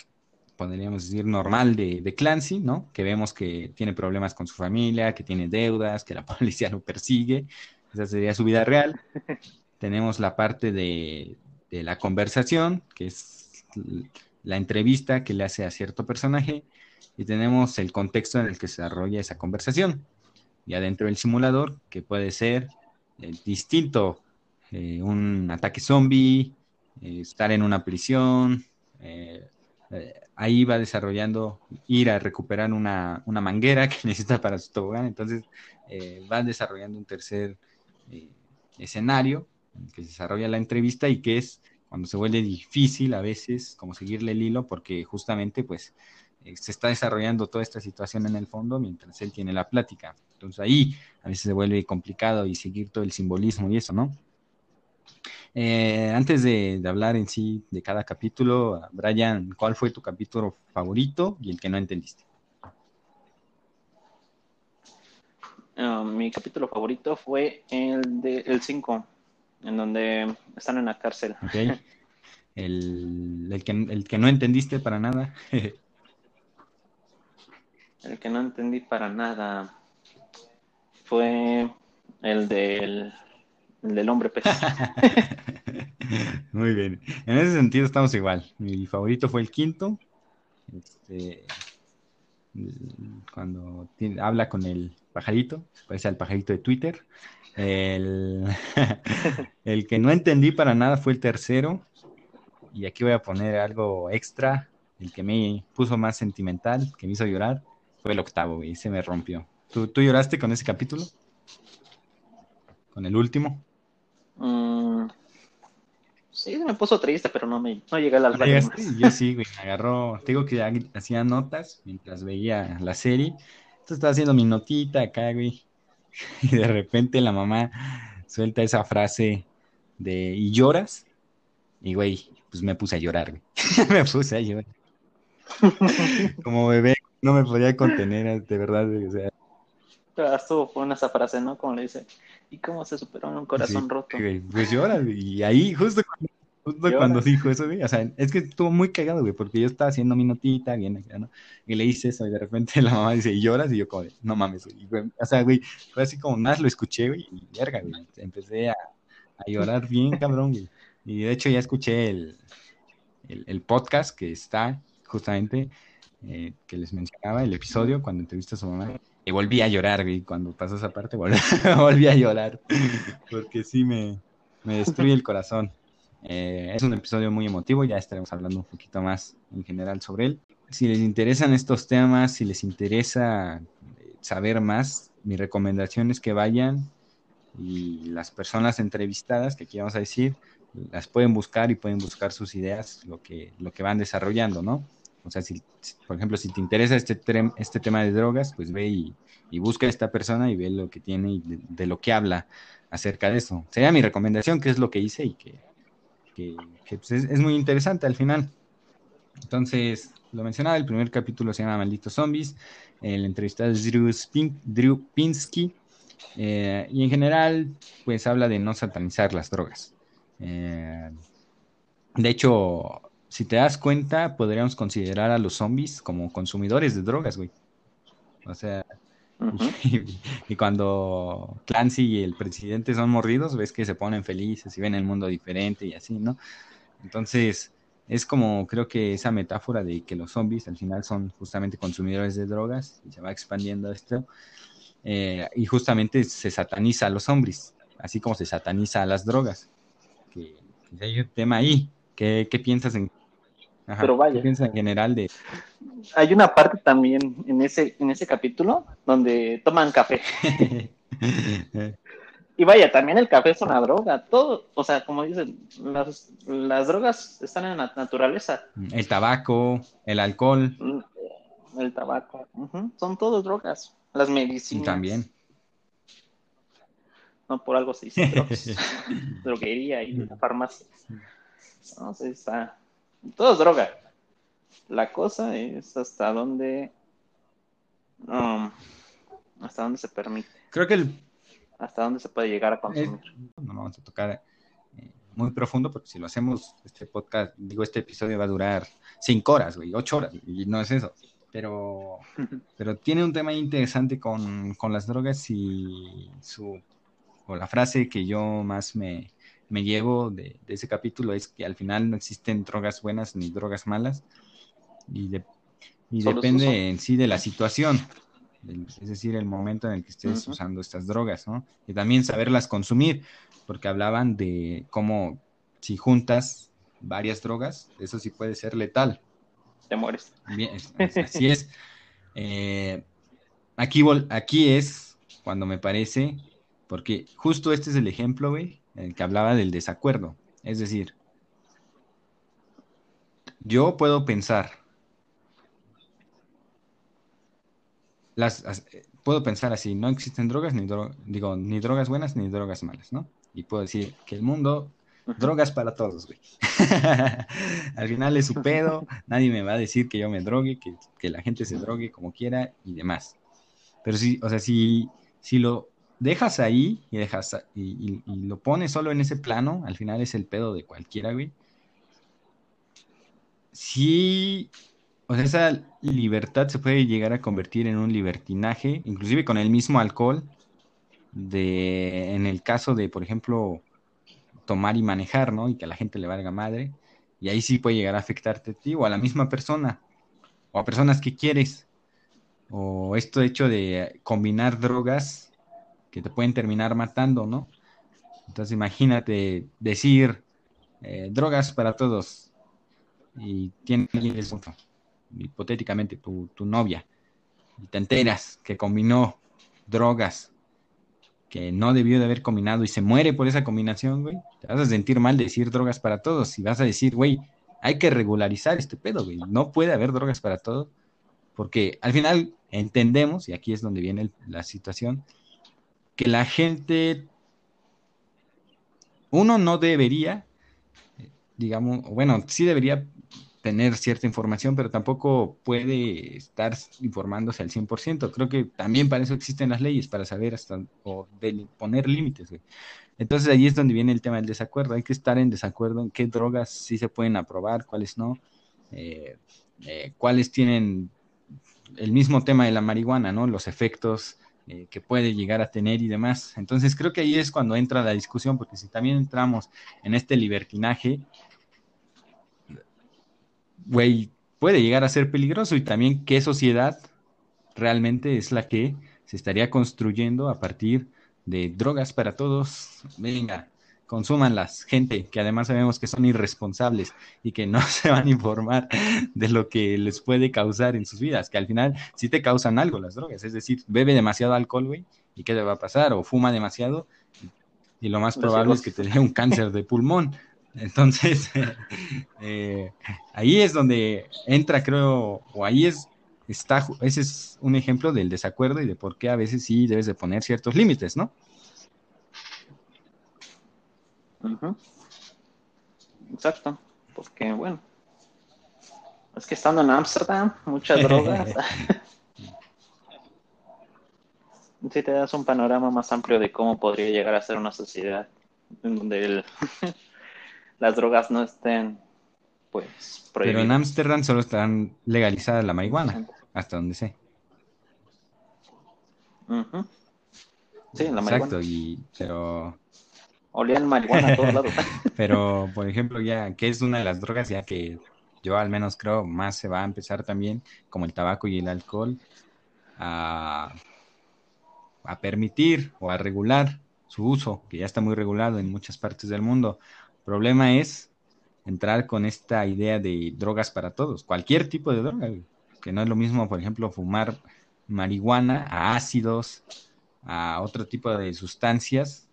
podríamos decir, normal de, de, Clancy, ¿no? Que vemos que tiene problemas con su familia, que tiene deudas, que la policía lo persigue. Esa sería su vida real. Tenemos la parte de, de la conversación, que es la entrevista que le hace a cierto personaje, y tenemos el contexto en el que se desarrolla esa conversación. Y adentro del simulador, que puede ser eh, distinto, eh, un ataque zombie, eh, estar en una prisión, ahí va desarrollando, ir a recuperar una, una, manguera que necesita para su tobogán, entonces va desarrollando un tercer escenario que se desarrolla la entrevista y que es cuando se vuelve difícil a veces como seguirle el hilo porque justamente pues eh, se está desarrollando toda esta situación en el fondo mientras él tiene la plática. Entonces ahí a veces se vuelve complicado y seguir todo el simbolismo y eso, ¿no? Eh, antes de, hablar en sí de cada capítulo, Brian, ¿cuál fue tu capítulo favorito y el que no entendiste? Ah, mi capítulo favorito fue el de el 5, en donde están en la cárcel. El, que, el que no entendiste para nada. el que no entendí para nada fue el del el del hombre pez. Muy bien. En ese sentido estamos igual. Mi favorito fue el quinto. Este, cuando habla con el pajarito, parece al pajarito de Twitter. El, el que no entendí para nada fue el tercero. Y aquí voy a poner algo extra. El que me puso más sentimental, que me hizo llorar, fue el octavo, y se me rompió. ¿Tú, ¿Tú lloraste con ese capítulo? ¿Con el último? Mm, sí, me puso triste, pero no me no llegué a las Yo sí, güey, me agarró, tengo que hacía notas mientras veía la serie. Entonces estaba haciendo mi notita acá, güey. Y de repente la mamá suelta esa frase de ¿y lloras? Y güey, pues me puse a llorar, güey. me puse a llorar. Como bebé, no me podía contener, de verdad, o sea. Estuvo con esa frase, ¿no? Como le dice, ¿Y cómo se superó un corazón roto? Pues llora, y ahí justo cuando, dijo eso, güey, o sea, es que estuvo muy cagado, güey, porque yo estaba haciendo mi notita, bien ¿no? Y le hice eso, y de repente la mamá dice, ¿y lloras? Y yo como, no mames, güey. o sea, güey, fue así como más lo escuché, güey, y verga, güey, empecé a, a llorar bien, cabrón, güey. Y de hecho ya escuché el, el, podcast que está justamente, eh, que les mencionaba, el episodio, cuando entrevista a su mamá, y volví a llorar, güey, cuando pasó esa parte, volví, a llorar, porque sí me, destruye el corazón. Eh, es un episodio muy emotivo, ya estaremos hablando un poquito más en general sobre él. Si les interesan estos temas, si les interesa eh, saber más, mi recomendación es que vayan y las personas entrevistadas, que aquí vamos a decir, las pueden buscar y pueden buscar sus ideas, lo que, lo que van desarrollando, ¿no? O sea, si, por ejemplo, si te interesa este, este tema de drogas, pues ve y, busca a esta persona y ve lo que tiene y de, lo que habla acerca de eso. Sería mi recomendación, que es lo que hice y que, pues, es, muy interesante al final. Entonces, lo mencionaba, el primer capítulo se llama Malditos Zombies, el entrevistado es Drew, Pinsky, eh, y en general, pues habla de no satanizar las drogas. Eh, de hecho, si te das cuenta, podríamos considerar a los zombies como consumidores de drogas, güey. O sea, y, cuando Clancy y el presidente son mordidos, ves que se ponen felices y ven el mundo diferente y así, ¿no? Entonces, es como creo que esa metáfora de que los zombies al final son justamente consumidores de drogas y se va expandiendo esto. Eh, y justamente se sataniza a los zombies, así como se sataniza a las drogas. Hay un tema ahí. ¿Qué, qué piensas en pero vaya. ¿Qué en general de...? Hay una parte también en ese, en ese capítulo donde toman café. y vaya, también el café es una droga. Todo, o sea, como dicen, las, las drogas están en la naturaleza. El tabaco, el alcohol. Mm, el tabaco, son todos drogas. Las medicinas. También. No por algo se dice droguería y farmacia. No, sé, está, todo es droga. La cosa es hasta dónde. Um, hasta dónde se permite. Creo que el. Hasta dónde se puede llegar a consumir. no vamos a tocar eh, muy profundo porque si lo hacemos, este podcast, digo, este episodio va a durar cinco horas, güey, ocho horas, y no es eso. Pero, pero tiene un tema interesante con, con las drogas y su. o la frase que yo más me, me llevo de, ese capítulo es que al final no existen drogas buenas ni drogas malas y, depende en sí de la situación, es decir, el momento en el que estés usando estas drogas, ¿no? Y también saberlas consumir, porque hablaban de cómo si juntas varias drogas, eso sí puede ser letal. Te mueres. Bien, así es. Eh, aquí, aquí es cuando me parece Porque justo este es el ejemplo, güey, el que hablaba del desacuerdo. Es decir, yo puedo pensar, las, puedo pensar así, no existen drogas, ni, digo, ni drogas buenas ni drogas malas, ¿no? Y puedo decir que el mundo, drogas para todos, güey. Al final es su pedo, nadie me va a decir que yo me drogue, que, que la gente se drogue como quiera y demás. Pero sí, o sea, si, si lo dejas ahí y, dejas, y, lo pones solo en ese plano, al final es el pedo de cualquiera, güey. Sí, o sea, esa libertad se puede llegar a convertir en un libertinaje, inclusive con el mismo alcohol, de, en el caso de, por ejemplo, tomar y manejar, ¿no? Y que a la gente le valga madre, y ahí sí puede llegar a afectarte a ti o a la misma persona, o a personas que quieres, o esto hecho de combinar drogas que te pueden terminar matando, ¿no? Entonces imagínate decir eh, drogas para todos y tienes hipotéticamente tu, tu novia y te enteras que combinó drogas que no debió de haber combinado y se muere por esa combinación, güey, te vas a sentir mal decir drogas para todos y vas a decir, güey, hay que regularizar este pedo, güey, no puede haber drogas para todos, porque al final entendemos, y aquí es donde viene la situación, que la gente, uno no debería, digamos, bueno, sí debería tener cierta información, pero tampoco puede estar informándose al 100%. Creo que también para eso existen las leyes, para saber hasta o poner límites. Entonces ahí es donde viene el tema del desacuerdo. Hay que estar en desacuerdo en qué drogas sí se pueden aprobar, cuáles no, eh, eh, cuáles tienen el mismo tema de la marihuana, ¿no? Los efectos eh, que puede llegar a tener y demás. Entonces creo que ahí es cuando entra la discusión, porque si también entramos en este libertinaje, güey, puede llegar a ser peligroso y también qué sociedad realmente es la que se estaría construyendo a partir de drogas para todos. Venga, consúmanlas, gente que además sabemos que son irresponsables y que no se van a informar de lo que les puede causar en sus vidas, que al final sí te causan algo las drogas, es decir, bebe demasiado alcohol, güey, ¿y qué te va a pasar? O fuma demasiado y lo más probable es que te dé un cáncer de pulmón. Entonces, eh, ahí es donde entra, creo, o ahí es, está, ese es un ejemplo del desacuerdo y de por qué a veces sí debes de poner ciertos límites, ¿no? Exacto, porque bueno, es que estando en Ámsterdam, muchas drogas. si te das un panorama más amplio de cómo podría llegar a ser una sociedad en donde las drogas no estén pues prohibidas. Pero en Ámsterdam solo están legalizadas la marihuana, hasta donde sé. Sí, la marihuana. Exacto, y, pero olían marihuana a todos lados. Pero, por ejemplo, ya, que es una de las drogas ya que yo al menos creo más se va a empezar también, como el tabaco y el alcohol, a, a permitir o a regular su uso, que ya está muy regulado en muchas partes del mundo. El problema es entrar con esta idea de drogas para todos, cualquier tipo de droga, que no es lo mismo, por ejemplo, fumar marihuana a ácidos, a otro tipo de sustancias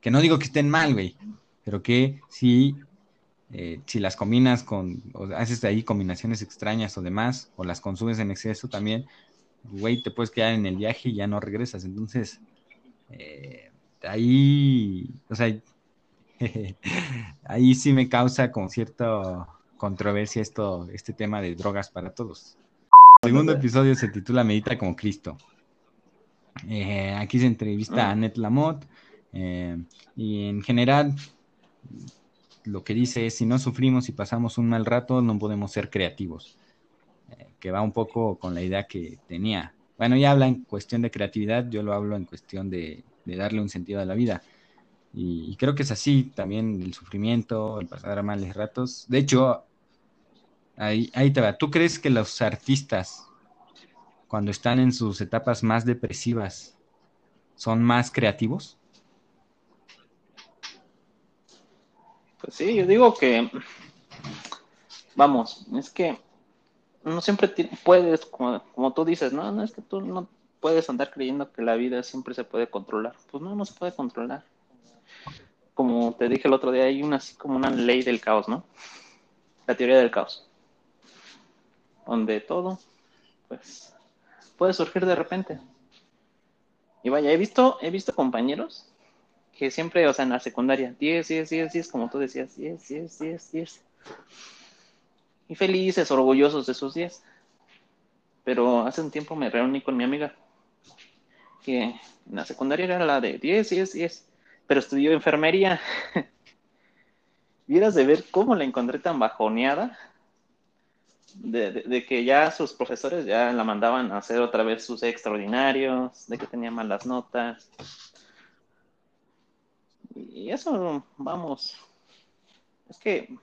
que no digo que estén mal, güey, pero que si, eh, si las combinas con, o haces de ahí combinaciones extrañas o demás, o las consumes en exceso también, güey, te puedes quedar en el viaje y ya no regresas. Entonces, eh, ahí, o sea, ahí sí me causa con cierta controversia esto, este tema de drogas para todos. El segundo episodio se titula Medita como Cristo. Eh, aquí se entrevista a Annette Lamotte, eh, y en general, lo que dice es, si no sufrimos y pasamos un mal rato, no podemos ser creativos, eh, que va un poco con la idea que tenía. Bueno, ya habla en cuestión de creatividad, yo lo hablo en cuestión de, darle un sentido a la vida. Y, creo que es así también el sufrimiento, el pasar males ratos. De hecho, ahí, ahí te va. ¿Tú crees que los artistas, cuando están en sus etapas más depresivas, son más creativos? Pues sí, yo digo que, vamos, es que no siempre puedes, como, tú dices, no, no es que tú no, puedes andar creyendo que la vida siempre se puede controlar. Pues no, no se puede controlar. Como te dije el otro día, hay una así como una ley del caos, ¿no? La teoría del caos. Donde todo, pues, puede surgir de repente. Y vaya, he visto, he visto compañeros que siempre, o sea, en la secundaria, 10, 10, 10, 10, como tú decías, 10, 10, 10, 10. Y felices, orgullosos de esos 10. Pero hace un tiempo me reuní con mi amiga, que en la secundaria era la de 10, 10, 10, pero estudió enfermería. Vieras de ver cómo la encontré tan bajoneada, de, de, de, que ya sus profesores ya la mandaban a hacer otra vez sus extraordinarios, de que tenía malas notas, y eso, vamos, es que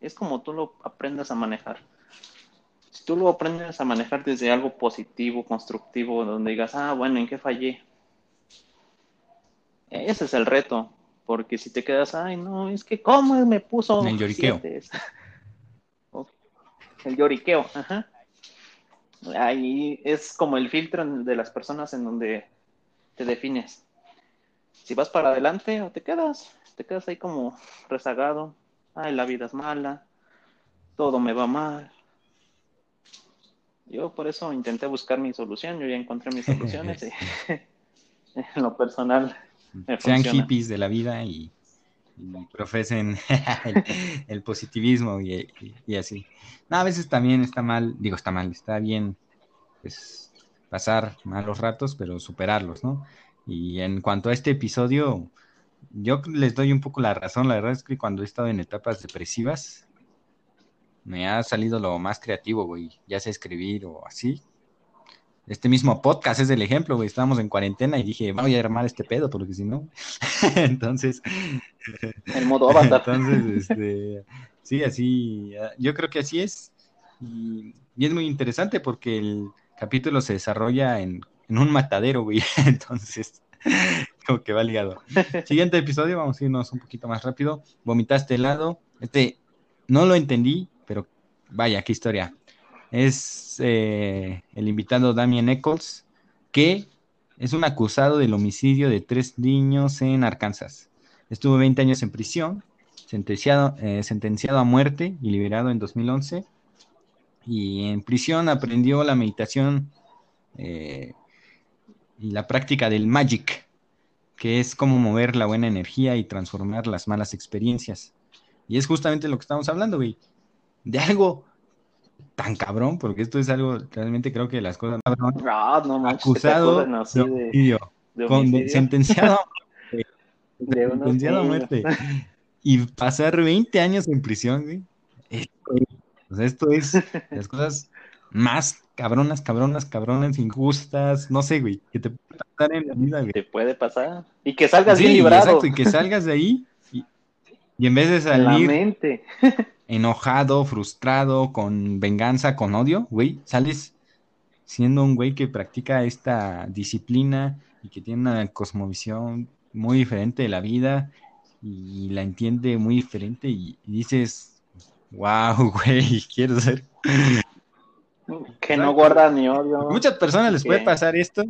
es como tú lo aprendas a manejar. Si tú lo aprendes a manejar desde algo positivo, constructivo, donde digas, ah, bueno, ¿en qué fallé? Ese es el reto, porque si te quedas, ay, no, es que cómo me puso... El lloriqueo. El lloriqueo, ajá. Ahí es como el filtro de las personas en donde te defines si vas para adelante o te quedas, te quedas ahí como rezagado, ay, la vida es mala, todo me va mal. Yo por eso intenté buscar mi solución, yo ya encontré mis soluciones y en lo personal. Me Sean hippies de la vida y, y profesen el, el, positivismo y, y, y así. No, a veces también está mal, digo, está mal, está bien pues, pasar malos ratos, pero superarlos, ¿no? Y en cuanto a este episodio, yo les doy un poco la razón. La verdad es que cuando he estado en etapas depresivas, me ha salido lo más creativo, güey. Ya sé escribir o así. Este mismo podcast es el ejemplo, güey. Estábamos en cuarentena y dije, voy a armar este pedo, porque si no. Entonces. El modo avatar. Entonces, este. Sí, así. Yo creo que así es. Y, y es muy interesante porque el capítulo se desarrolla en en un matadero, güey. Entonces, como que va ligado. Siguiente episodio, vamos a irnos un poquito más rápido. Vomitaste helado. Este, no lo entendí, pero vaya, qué historia. Es eh, el invitado Damien Eccles, que es un acusado del homicidio de tres niños en Arkansas. Estuvo 20 años en prisión, sentenciado, eh, sentenciado a muerte y liberado en 2011. Y en prisión aprendió la meditación eh, y la práctica del magic, que es cómo mover la buena energía y transformar las malas experiencias. Y es justamente lo que estamos hablando, güey. De algo tan cabrón, porque esto es algo, realmente creo que las cosas... No, no acusado de, homicidio, de, con, sentenciado, de sentenciado a muerte. Y pasar 20 años en prisión, güey. O sea, esto es las cosas más cabronas, cabronas, cabronas, injustas, no sé, güey, que te puede pasar en la vida, güey. Te puede pasar. Y que salgas sí, bien librado. Exacto, y que salgas de ahí y, y en vez de salir enojado, frustrado, con venganza, con odio, güey, sales siendo un güey que practica esta disciplina y que tiene una cosmovisión muy diferente de la vida y la entiende muy diferente y, y dices, wow, güey, quiero ser que no guarda ni odio. Muchas personas les puede pasar esto.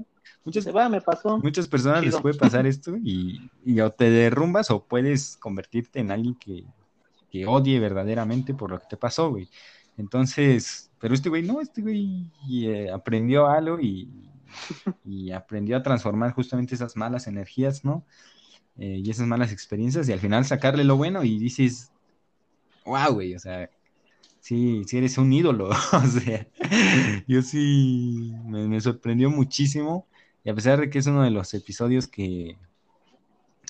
Muchas, va, me pasó. muchas personas Chido. les puede pasar esto y, y, o te derrumbas o puedes convertirte en alguien que, que odie verdaderamente por lo que te pasó, güey. Entonces, pero este güey no, este güey eh, aprendió algo y, y, aprendió a transformar justamente esas malas energías, ¿no? Eh, y esas malas experiencias y al final sacarle lo bueno y dices, wow, güey, o sea, sí, sí eres un ídolo. o sea, yo sí me, sorprendió muchísimo. Y a pesar de que es uno de los episodios que,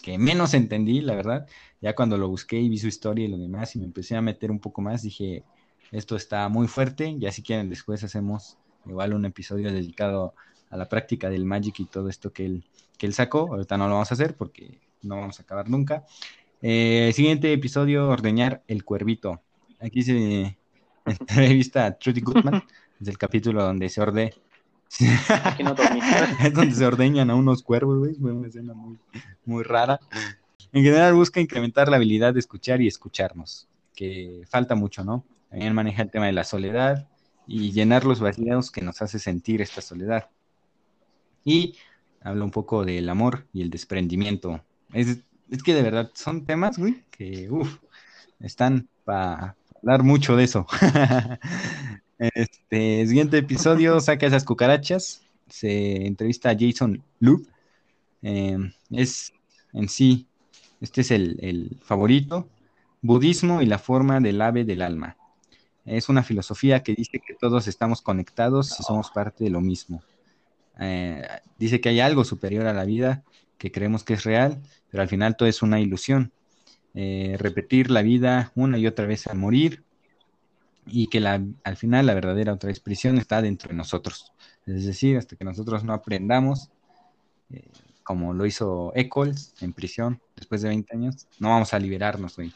que menos entendí, la verdad, ya cuando lo busqué y vi su historia y lo demás y me empecé a meter un poco más, dije, esto está muy fuerte. Ya si quieren, después hacemos igual un episodio dedicado a la práctica del Magic y todo esto que él, que él sacó. Ahorita no lo vamos a hacer porque no vamos a acabar nunca. Eh, siguiente episodio, ordeñar el cuervito. Aquí se, entrevista a Trudy Goodman, es el capítulo donde se orde. no es donde se ordeñan a unos cuervos, güey. Fue una escena muy, muy rara. En general busca incrementar la habilidad de escuchar y escucharnos, que falta mucho, ¿no? También maneja el tema de la soledad y llenar los vacíos que nos hace sentir esta soledad. Y habla un poco del amor y el desprendimiento. Es, que de verdad son temas, güey, que uff, están para hablar mucho de eso. este siguiente episodio saca esas cucarachas. Se entrevista a Jason Loop. Em, es en sí, este es el, el favorito. Budismo y la forma del ave del alma. Es una filosofía que dice que todos estamos conectados y somos parte de lo mismo. Eh, dice que hay algo superior a la vida que creemos que es real, pero al final todo es una ilusión. Eh, repetir la vida una y otra vez al morir y que la, al final la verdadera otra expresión está dentro de nosotros. Es decir, hasta que nosotros no aprendamos, eh, como lo hizo Eccles en prisión después de 20 años, no vamos a liberarnos, hoy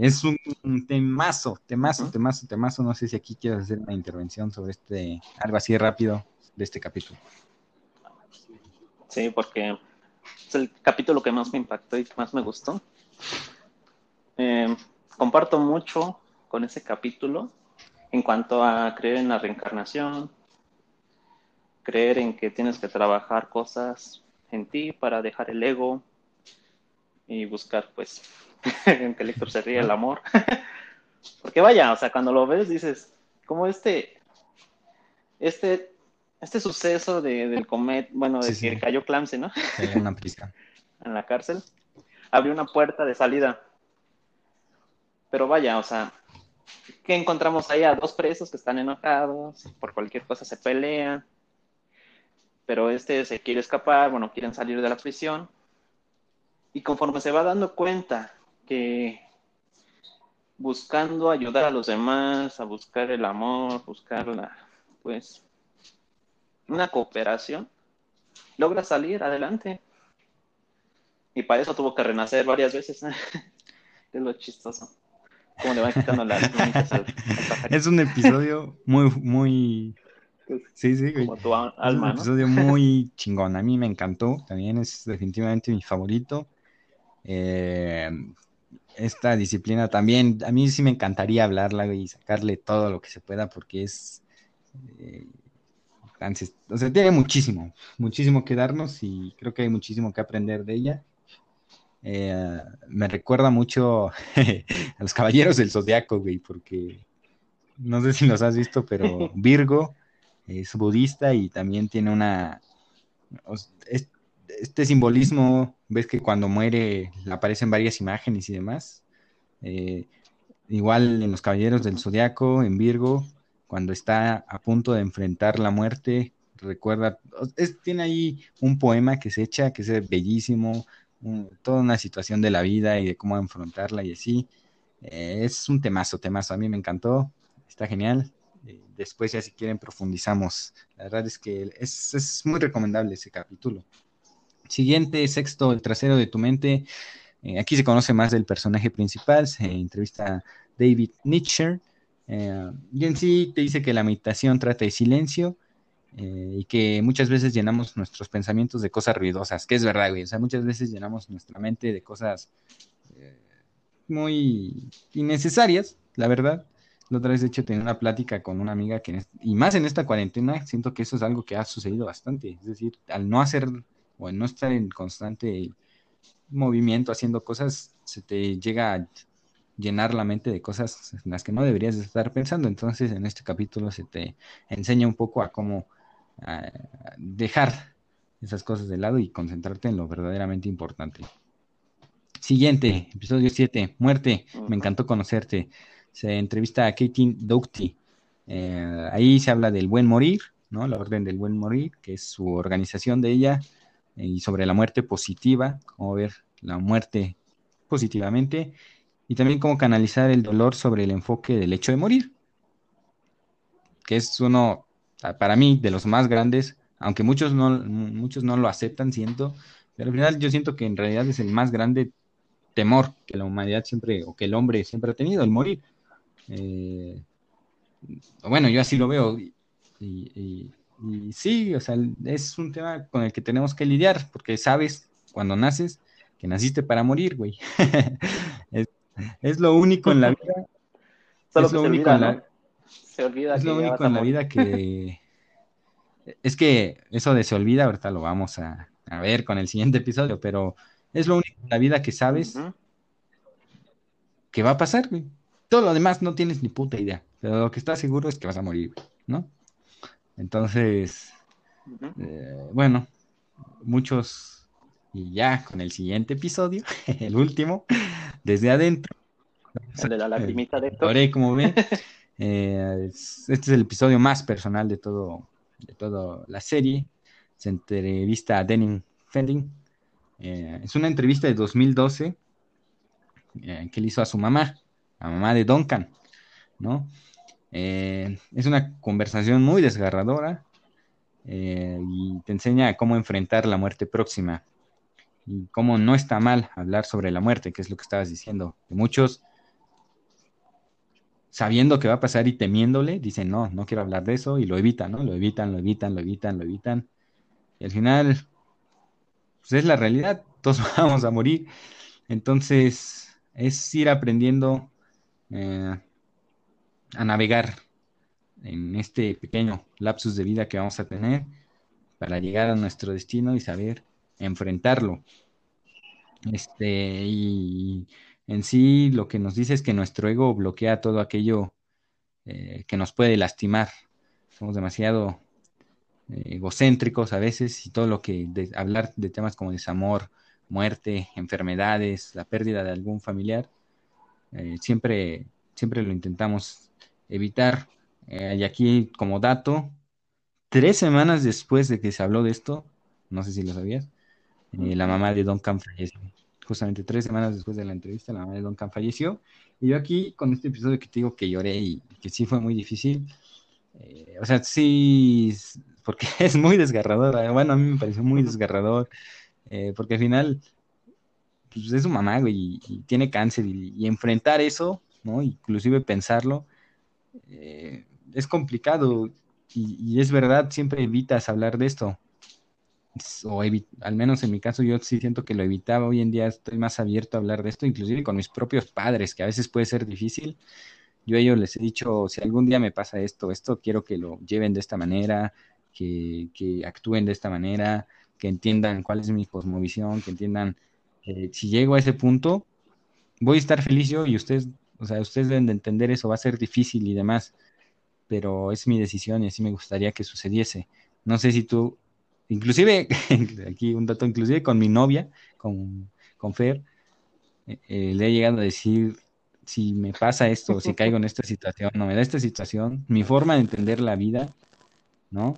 es un, temazo, temazo, temazo, temazo. No sé si aquí quieres hacer una intervención sobre este, algo así rápido de este capítulo. Sí, porque es el capítulo que más me impactó y más me gustó. Eh, comparto mucho con ese capítulo en cuanto a creer en la reencarnación, creer en que tienes que trabajar cosas en ti para dejar el ego y buscar pues en que Héctor se ríe el amor. Porque vaya, o sea, cuando lo ves dices, como este, este, este suceso de, del comet, bueno, de que cayó Clamse, ¿no? En una prisión. en la cárcel, abrió una puerta de salida. Pero vaya, o sea, ¿qué encontramos ahí? A dos presos que están enojados, por cualquier cosa se pelean, pero este se quiere escapar, bueno, quieren salir de la prisión, y conforme se va dando cuenta que buscando ayudar a los demás, a buscar el amor, buscar la, pues, una cooperación, logra salir adelante. Y para eso tuvo que renacer varias veces. es lo chistoso. Como le van quitando las Es un episodio muy, muy. Sí, sí, Como tu alma, es un episodio muy chingón. A mí me encantó. También es definitivamente mi favorito. Eh, esta disciplina también, a mí sí me encantaría hablarla y sacarle todo lo que se pueda porque es, eh, o sea, tiene muchísimo, muchísimo que darnos y creo que hay muchísimo que aprender de ella. Eh, me recuerda mucho a los caballeros del zodiaco, güey, porque no sé si los has visto, pero Virgo es budista y también tiene una, este simbolismo, ves que cuando muere le aparecen varias imágenes y demás. Eh, igual en los Caballeros del Zodiaco, en Virgo, cuando está a punto de enfrentar la muerte, recuerda, tiene ahí un poema que se echa, que es bellísimo, toda una situación de la vida y de cómo enfrentarla y así. Eh, es un temazo, temazo, a mí me encantó, está genial. Eh, después ya si quieren profundizamos. La verdad es que es, es muy recomendable ese capítulo. Siguiente, sexto, el trasero de tu mente. Eh, aquí se conoce más del personaje principal, se entrevista a David Nietzsche. Y en sí te dice que la meditación trata de silencio eh, y que muchas veces llenamos nuestros pensamientos de cosas ruidosas, que es verdad, güey. O sea, muchas veces llenamos nuestra mente de cosas muy innecesarias, la verdad. La otra vez, de hecho, tenía una plática con una amiga que, y más en esta cuarentena, siento que eso es algo que ha sucedido bastante. Es decir, al no hacer o no estar en constante movimiento haciendo cosas, se te llega a llenar la mente de cosas en las que no deberías estar pensando. Entonces, en este capítulo se te enseña un poco a cómo dejar esas cosas de lado y concentrarte en lo verdaderamente importante. Siguiente, episodio 7, muerte. Me encantó conocerte. Se entrevista a Katie Doughty. Eh, ahí se habla del buen morir, ¿no? La orden del buen morir, que es su organización de ella y sobre la muerte positiva, cómo ver la muerte positivamente y también cómo canalizar el dolor sobre el enfoque del hecho de morir, que es uno, para mí, de los más grandes, aunque muchos no, muchos no lo aceptan, siento, pero al final yo siento que en realidad es el más grande temor que la humanidad siempre, o que el hombre siempre ha tenido, el morir. Eh, bueno, yo así lo veo y, y sí, o sea, es un tema con el que tenemos que lidiar, porque sabes cuando naces que naciste para morir, güey. es, lo único en la vida. es lo único en la, es lo único en la vida que, Es que eso de se olvida, ahorita lo vamos a, ver con el siguiente episodio, pero es lo único en la vida que sabes que va a pasar, güey. Todo lo demás no tienes ni puta idea, pero lo que estás seguro es que vas a morir, ¿no? Entonces, eh, bueno, muchos, y ya con el siguiente episodio, el último, desde adentro. El de la lagrimita de como ven, eh, este es el episodio más personal de todo de toda la serie. Se entrevista a Denning Fending. Eh, es una entrevista de 2012 eh, que le hizo a su mamá, a mamá de Duncan, ¿no? Es una conversación muy desgarradora y te enseña cómo enfrentar la muerte próxima y cómo no está mal hablar sobre la muerte, que es lo que estabas diciendo. Que muchos sabiendo que va a pasar y temiéndole, dicen, no, no quiero hablar de eso y lo evitan, ¿no? Lo evitan, lo evitan, lo evitan, lo evitan. Y al final, pues es la realidad, todos vamos a morir. Entonces, es ir aprendiendo eh, a navegar en este pequeño lapsus de vida que vamos a tener para llegar a nuestro destino y saber enfrentarlo. Este, y en sí lo que nos dice es que nuestro ego bloquea todo aquello eh, que nos puede lastimar. Somos demasiado eh, egocéntricos a veces y todo lo que hablar de temas como desamor, muerte, enfermedades, la pérdida de algún familiar, eh, siempre, siempre lo intentamos evitar. y aquí como dato, tres semanas después de que se habló de esto, no sé si lo sabías, la mamá de Don Cam falleció justamente tres semanas después de la entrevista, la mamá de Duncan falleció. Y yo aquí, con este episodio que te digo que lloré y que sí fue muy difícil, eh, o sea, sí, porque es muy desgarrador. Eh, bueno, a mí me pareció muy desgarrador, eh, porque al final, pues es su mamá, güey, y, tiene cáncer, y, enfrentar eso, ¿no? Inclusive pensarlo, es complicado. Y, y es verdad, siempre evitas hablar de esto o al menos en mi caso yo sí siento que lo evitaba, hoy en día estoy más abierto a hablar de esto, inclusive con mis propios padres, que a veces puede ser difícil. Yo a ellos les he dicho, si algún día me pasa esto, esto quiero que lo lleven de esta manera, que, actúen de esta manera, que entiendan cuál es mi cosmovisión, que entiendan, eh, si llego a ese punto, voy a estar feliz yo y ustedes, o sea, ustedes deben de entender eso, va a ser difícil y demás, pero es mi decisión y así me gustaría que sucediese. No sé si tú Inclusive, aquí un dato, inclusive con mi novia, con, con Fer, eh, eh, le he llegado a decir, si me pasa esto, si caigo en esta situación, no me da esta situación, mi forma de entender la vida, ¿no?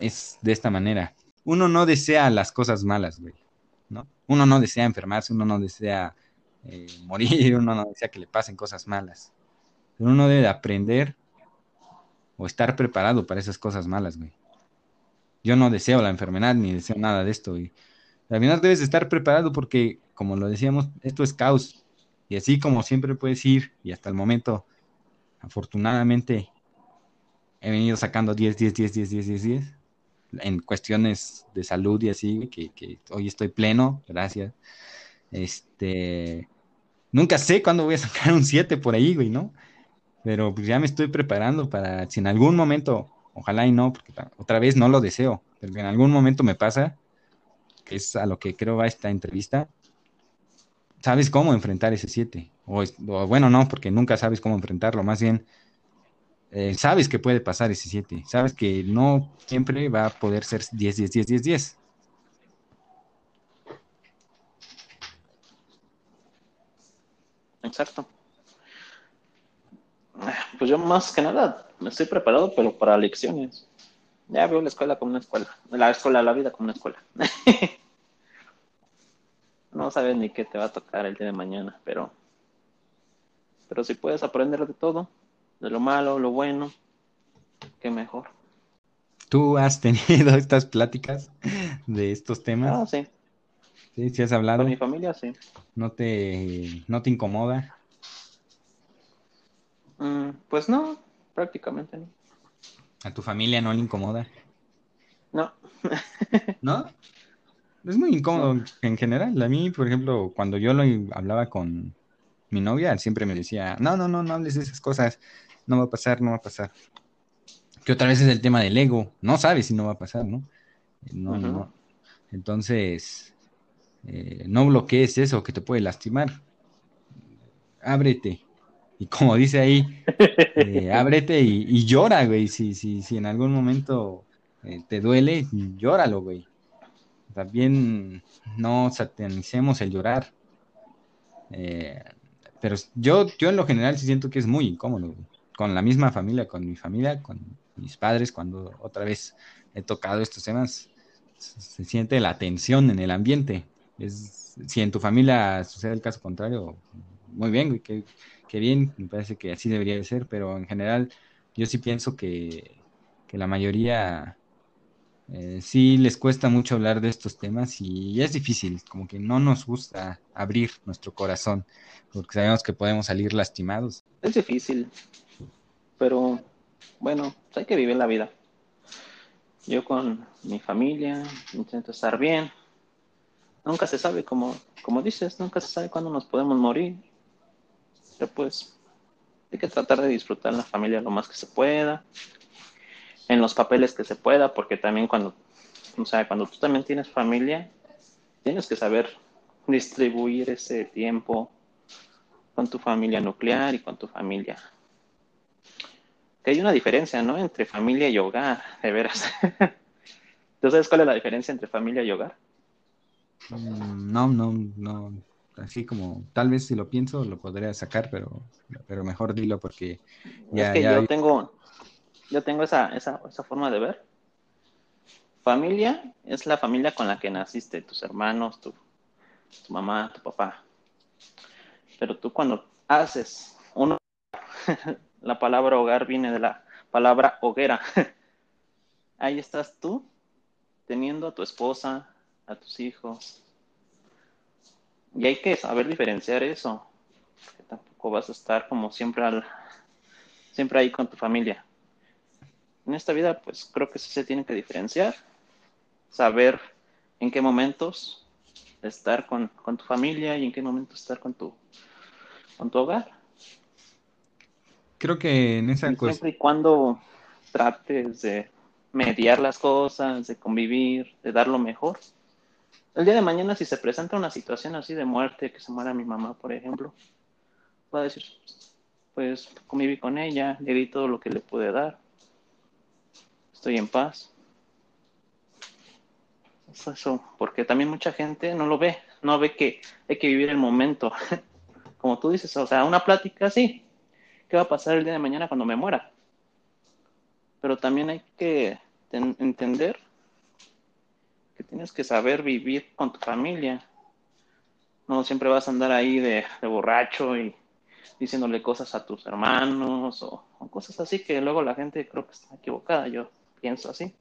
Es de esta manera. Uno no desea las cosas malas, güey, ¿no? Uno no desea enfermarse, uno no desea eh, morir, uno no desea que le pasen cosas malas. Pero uno debe aprender o estar preparado para esas cosas malas, güey. Yo no deseo la enfermedad ni deseo nada de esto. Y al final debes estar preparado porque, como lo decíamos, esto es caos. Y así como siempre puedes ir, y hasta el momento, afortunadamente, he venido sacando 10, 10, 10, 10, 10, 10, 10 en cuestiones de salud y así, que, que hoy estoy pleno, gracias. Este, nunca sé cuándo voy a sacar un 7 por ahí, güey, ¿no? Pero pues ya me estoy preparando para si en algún momento Ojalá y no, porque otra vez no lo deseo, pero en algún momento me pasa, que es a lo que creo va esta entrevista, sabes cómo enfrentar ese 7. O, bueno, no, porque nunca sabes cómo enfrentarlo, más bien eh, sabes que puede pasar ese 7, sabes que no siempre va a poder ser 10, 10, 10, 10, 10. Exacto. Pues yo más que nada me estoy preparado, pero para lecciones. Ya veo la escuela como una escuela, la escuela, la vida como una escuela. no sabes ni qué te va a tocar el día de mañana, pero, pero si puedes aprender de todo, de lo malo, lo bueno, qué mejor. ¿Tú has tenido estas pláticas de estos temas? Ah, sí. Sí, sí has hablado. Con mi familia, sí. ¿No te, no te incomoda? Mm, pues no, prácticamente no. ¿A tu familia no le incomoda? No. ¿No? Es muy incómodo en general. A mí, por ejemplo, cuando yo lo hablaba con mi novia, siempre me decía, no, no, no, no hables de esas cosas, no va a pasar, no va a pasar. Que otra vez es el tema del ego. No sabes si no va a pasar, ¿no? No, no. Entonces, eh, no bloquees eso que te puede lastimar. Ábrete. Y como dice ahí, eh, ábrete y, llora, güey. Si, si, si en algún momento eh, te duele, llóralo, güey. También no satanicemos el llorar. pero yo, yo en lo general sí siento que es muy incómodo, Con la misma familia, con mi familia, con mis padres, cuando otra vez he tocado estos temas, se siente la tensión en el ambiente. Es, si en tu familia sucede el caso contrario, muy bien, güey, qué, bien, me parece que así debería de ser, pero en general yo sí pienso que, la mayoría eh, sí les cuesta mucho hablar de estos temas y es difícil, como que no nos gusta abrir nuestro corazón, porque sabemos que podemos salir lastimados. Es difícil, pero bueno, hay que vivir la vida. Yo con mi familia intento estar bien. Nunca se sabe, como, como dices, nunca se sabe cuándo nos podemos morir. Pero pues hay que tratar de disfrutar la familia lo más que se pueda, en los papeles que se pueda, porque también cuando, o sea, cuando tú también tienes familia, tienes que saber distribuir ese tiempo con tu familia nuclear y con tu familia hay una diferencia, ¿no? Entre familia y hogar, de veras. ¿Tú sabes cuál es la diferencia entre familia y hogar? Mm, no, no, no. Así como, tal vez si lo pienso lo podría sacar, pero, pero mejor dilo porque ya. Es que yo tengo, yo tengo esa, esa, esa forma de ver. Familia es la familia con la que naciste, tus hermanos, tu, tu mamá, tu papá. Pero tú cuando haces uno La palabra hogar viene de la palabra hoguera. Ahí estás tú, teniendo a tu esposa, a tus hijos. Y hay que saber diferenciar eso. Que tampoco vas a estar como siempre al, siempre ahí con tu familia. En esta vida, pues creo que sí se tiene que diferenciar. Saber en qué momentos estar con, con tu familia y en qué momentos estar con tu, con tu hogar creo que en esa cuestión. Siempre y cuando trates de mediar las cosas, de convivir, de dar lo mejor. El día de mañana, si se presenta una situación así de muerte, que se muera mi mamá, por ejemplo, va a decir, pues conviví con ella, le di todo lo que le pude dar, estoy en paz. Eso, porque también mucha gente no lo ve, no ve que hay que vivir el momento. Como tú dices, o sea, una plática sí, qué va a pasar el día de mañana cuando me muera. Pero también hay que entender que tienes que saber vivir con tu familia. No siempre vas a andar ahí de, borracho y diciéndole cosas a tus hermanos o, cosas así que luego la gente creo que está equivocada. Yo pienso así.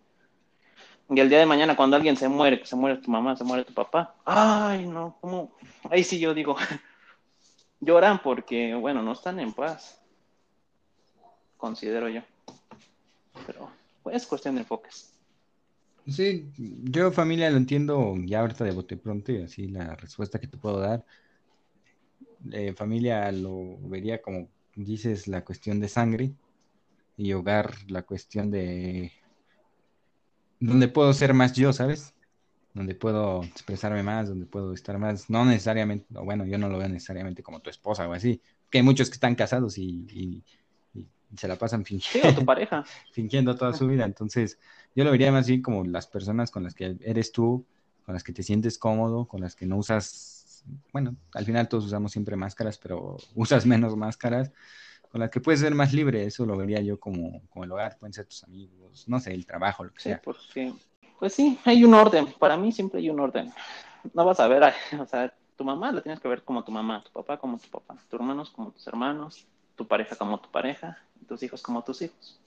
Y el día de mañana cuando alguien se muere, que se muere tu mamá, se muere tu papá, ay no, ¿cómo? Ahí sí yo digo, lloran porque, bueno, no están en paz considero yo. Pero es cuestión de enfoques. Sí, yo familia lo entiendo ya ahorita de bote pronto y así la respuesta que te puedo dar. Eh, familia lo vería como dices la cuestión de sangre y hogar la cuestión de donde puedo ser más yo, ¿sabes? Donde puedo expresarme más, donde puedo estar más, no necesariamente, bueno, yo no lo veo necesariamente como tu esposa o así, que hay muchos que están casados y se la pasan fingiendo. tu pareja. fingiendo toda su vida. Entonces, yo lo vería más bien como las personas con las que eres tú, con las que te sientes cómodo, con las que no usas, bueno, al final todos usamos siempre máscaras, pero usas menos máscaras, con las que puedes ser más libre. Eso lo vería yo como, como el hogar, pueden ser tus amigos, no sé, el trabajo, lo que sea. Porque, pues sí, hay un orden. Para mí siempre hay un orden. No vas a ver, o sea, tu mamá la tienes que ver como tu mamá, tu papá como tu papá, tus hermanos como tus hermanos, tu pareja como tu pareja, tus hijos como tus hijos.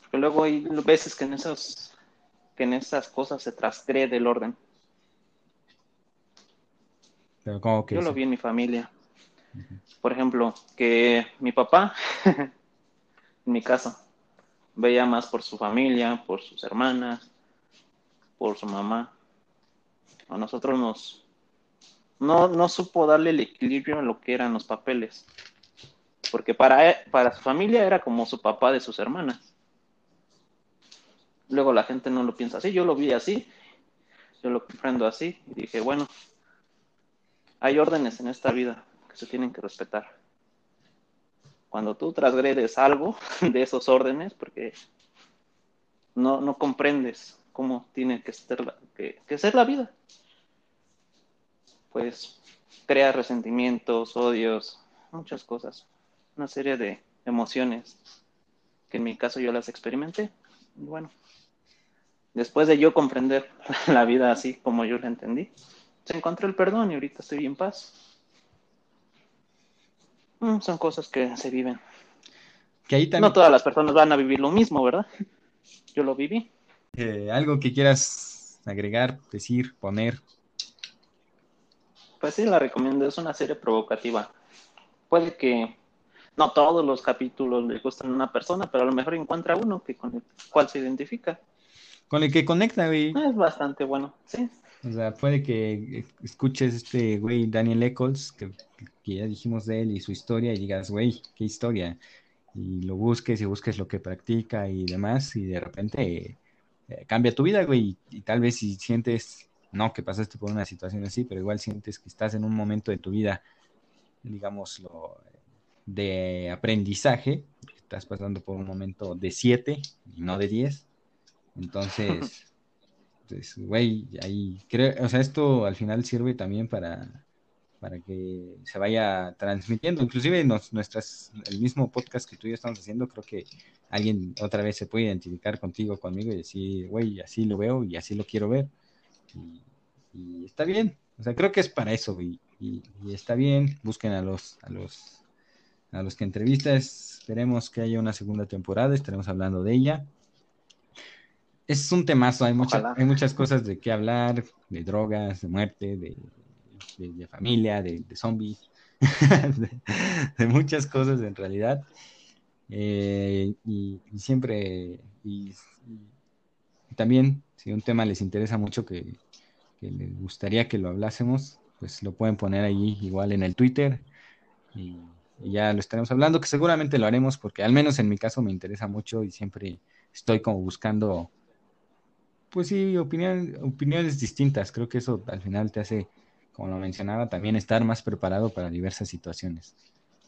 Porque luego hay veces que en esos que en esas cosas se transgrede el orden. Que Yo lo vi en mi familia. Por ejemplo, que mi papá, en mi caso, veía más por su familia, por sus hermanas, por su mamá. A nosotros nos no, no supo darle el equilibrio a lo que eran los papeles. Porque para, para su familia era como su papá de sus hermanas. Luego la gente no lo piensa así, yo lo vi así, yo lo comprendo así, y dije, bueno, hay órdenes en esta vida que se tienen que respetar. Cuando tú transgredes algo de esos órdenes, porque no, no comprendes cómo tiene que ser, que, que ser la vida, pues crea resentimientos, odios, muchas cosas, una serie de emociones que en mi caso yo las experimenté. Y bueno, después de yo comprender la vida así como yo la entendí, se encontró el perdón y ahorita estoy en paz. Mm, son cosas que se viven. Que ahí también... No todas las personas van a vivir lo mismo, ¿verdad? Yo lo viví. Eh, algo que quieras agregar, decir, poner. Pues sí, la recomiendo. Es una serie provocativa. Puede que no todos los capítulos le gustan a una persona, pero a lo mejor encuentra uno que con el cual se identifica. Con el que conecta, güey. Es bastante bueno, sí. O sea, puede que escuches este güey Daniel Eccles, que, que, ya dijimos de él y su historia, y digas, güey, qué historia. Y lo busques y busques lo que practica y demás, y de repente eh, cambia tu vida, güey. Y, y, tal vez si sientes, no que pasaste por una situación así, pero igual sientes que estás en un momento de tu vida, digámoslo, de aprendizaje, estás pasando por un momento de 7 y no de 10. Entonces, pues, güey, ahí creo, o sea, esto al final sirve también para, para que se vaya transmitiendo. Inclusive nos, nuestras, el mismo podcast que tú y yo estamos haciendo, creo que alguien otra vez se puede identificar contigo, conmigo y decir, güey, así lo veo y así lo quiero ver. Y, y está bien. O sea, creo que es para eso, güey. Y, y, está bien. Busquen a los, a los a los que entrevistas. Esperemos que haya una segunda temporada, estaremos hablando de ella. Es un temazo, hay, mucha, hay muchas cosas de qué hablar, de drogas, de muerte, de, de, de familia, de, zombies, de, muchas cosas en realidad. Eh, y, y, siempre, y, y, también, si un tema les interesa mucho que, que les gustaría que lo hablásemos, pues lo pueden poner ahí igual en el Twitter. Y, y ya lo estaremos hablando, que seguramente lo haremos porque al menos en mi caso me interesa mucho y siempre estoy como buscando, pues sí, opinión, opiniones distintas. Creo que eso al final te hace, como lo mencionaba, también estar más preparado para diversas situaciones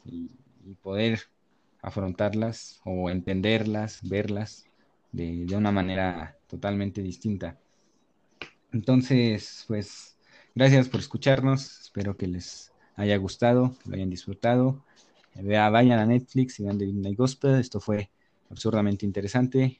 y, poder afrontarlas o entenderlas, verlas de, de una manera totalmente distinta. Entonces, pues, gracias por escucharnos. Espero que les haya gustado, que lo hayan disfrutado. Vayan a Netflix y vean The Midnight Gospel. Esto fue absurdamente interesante.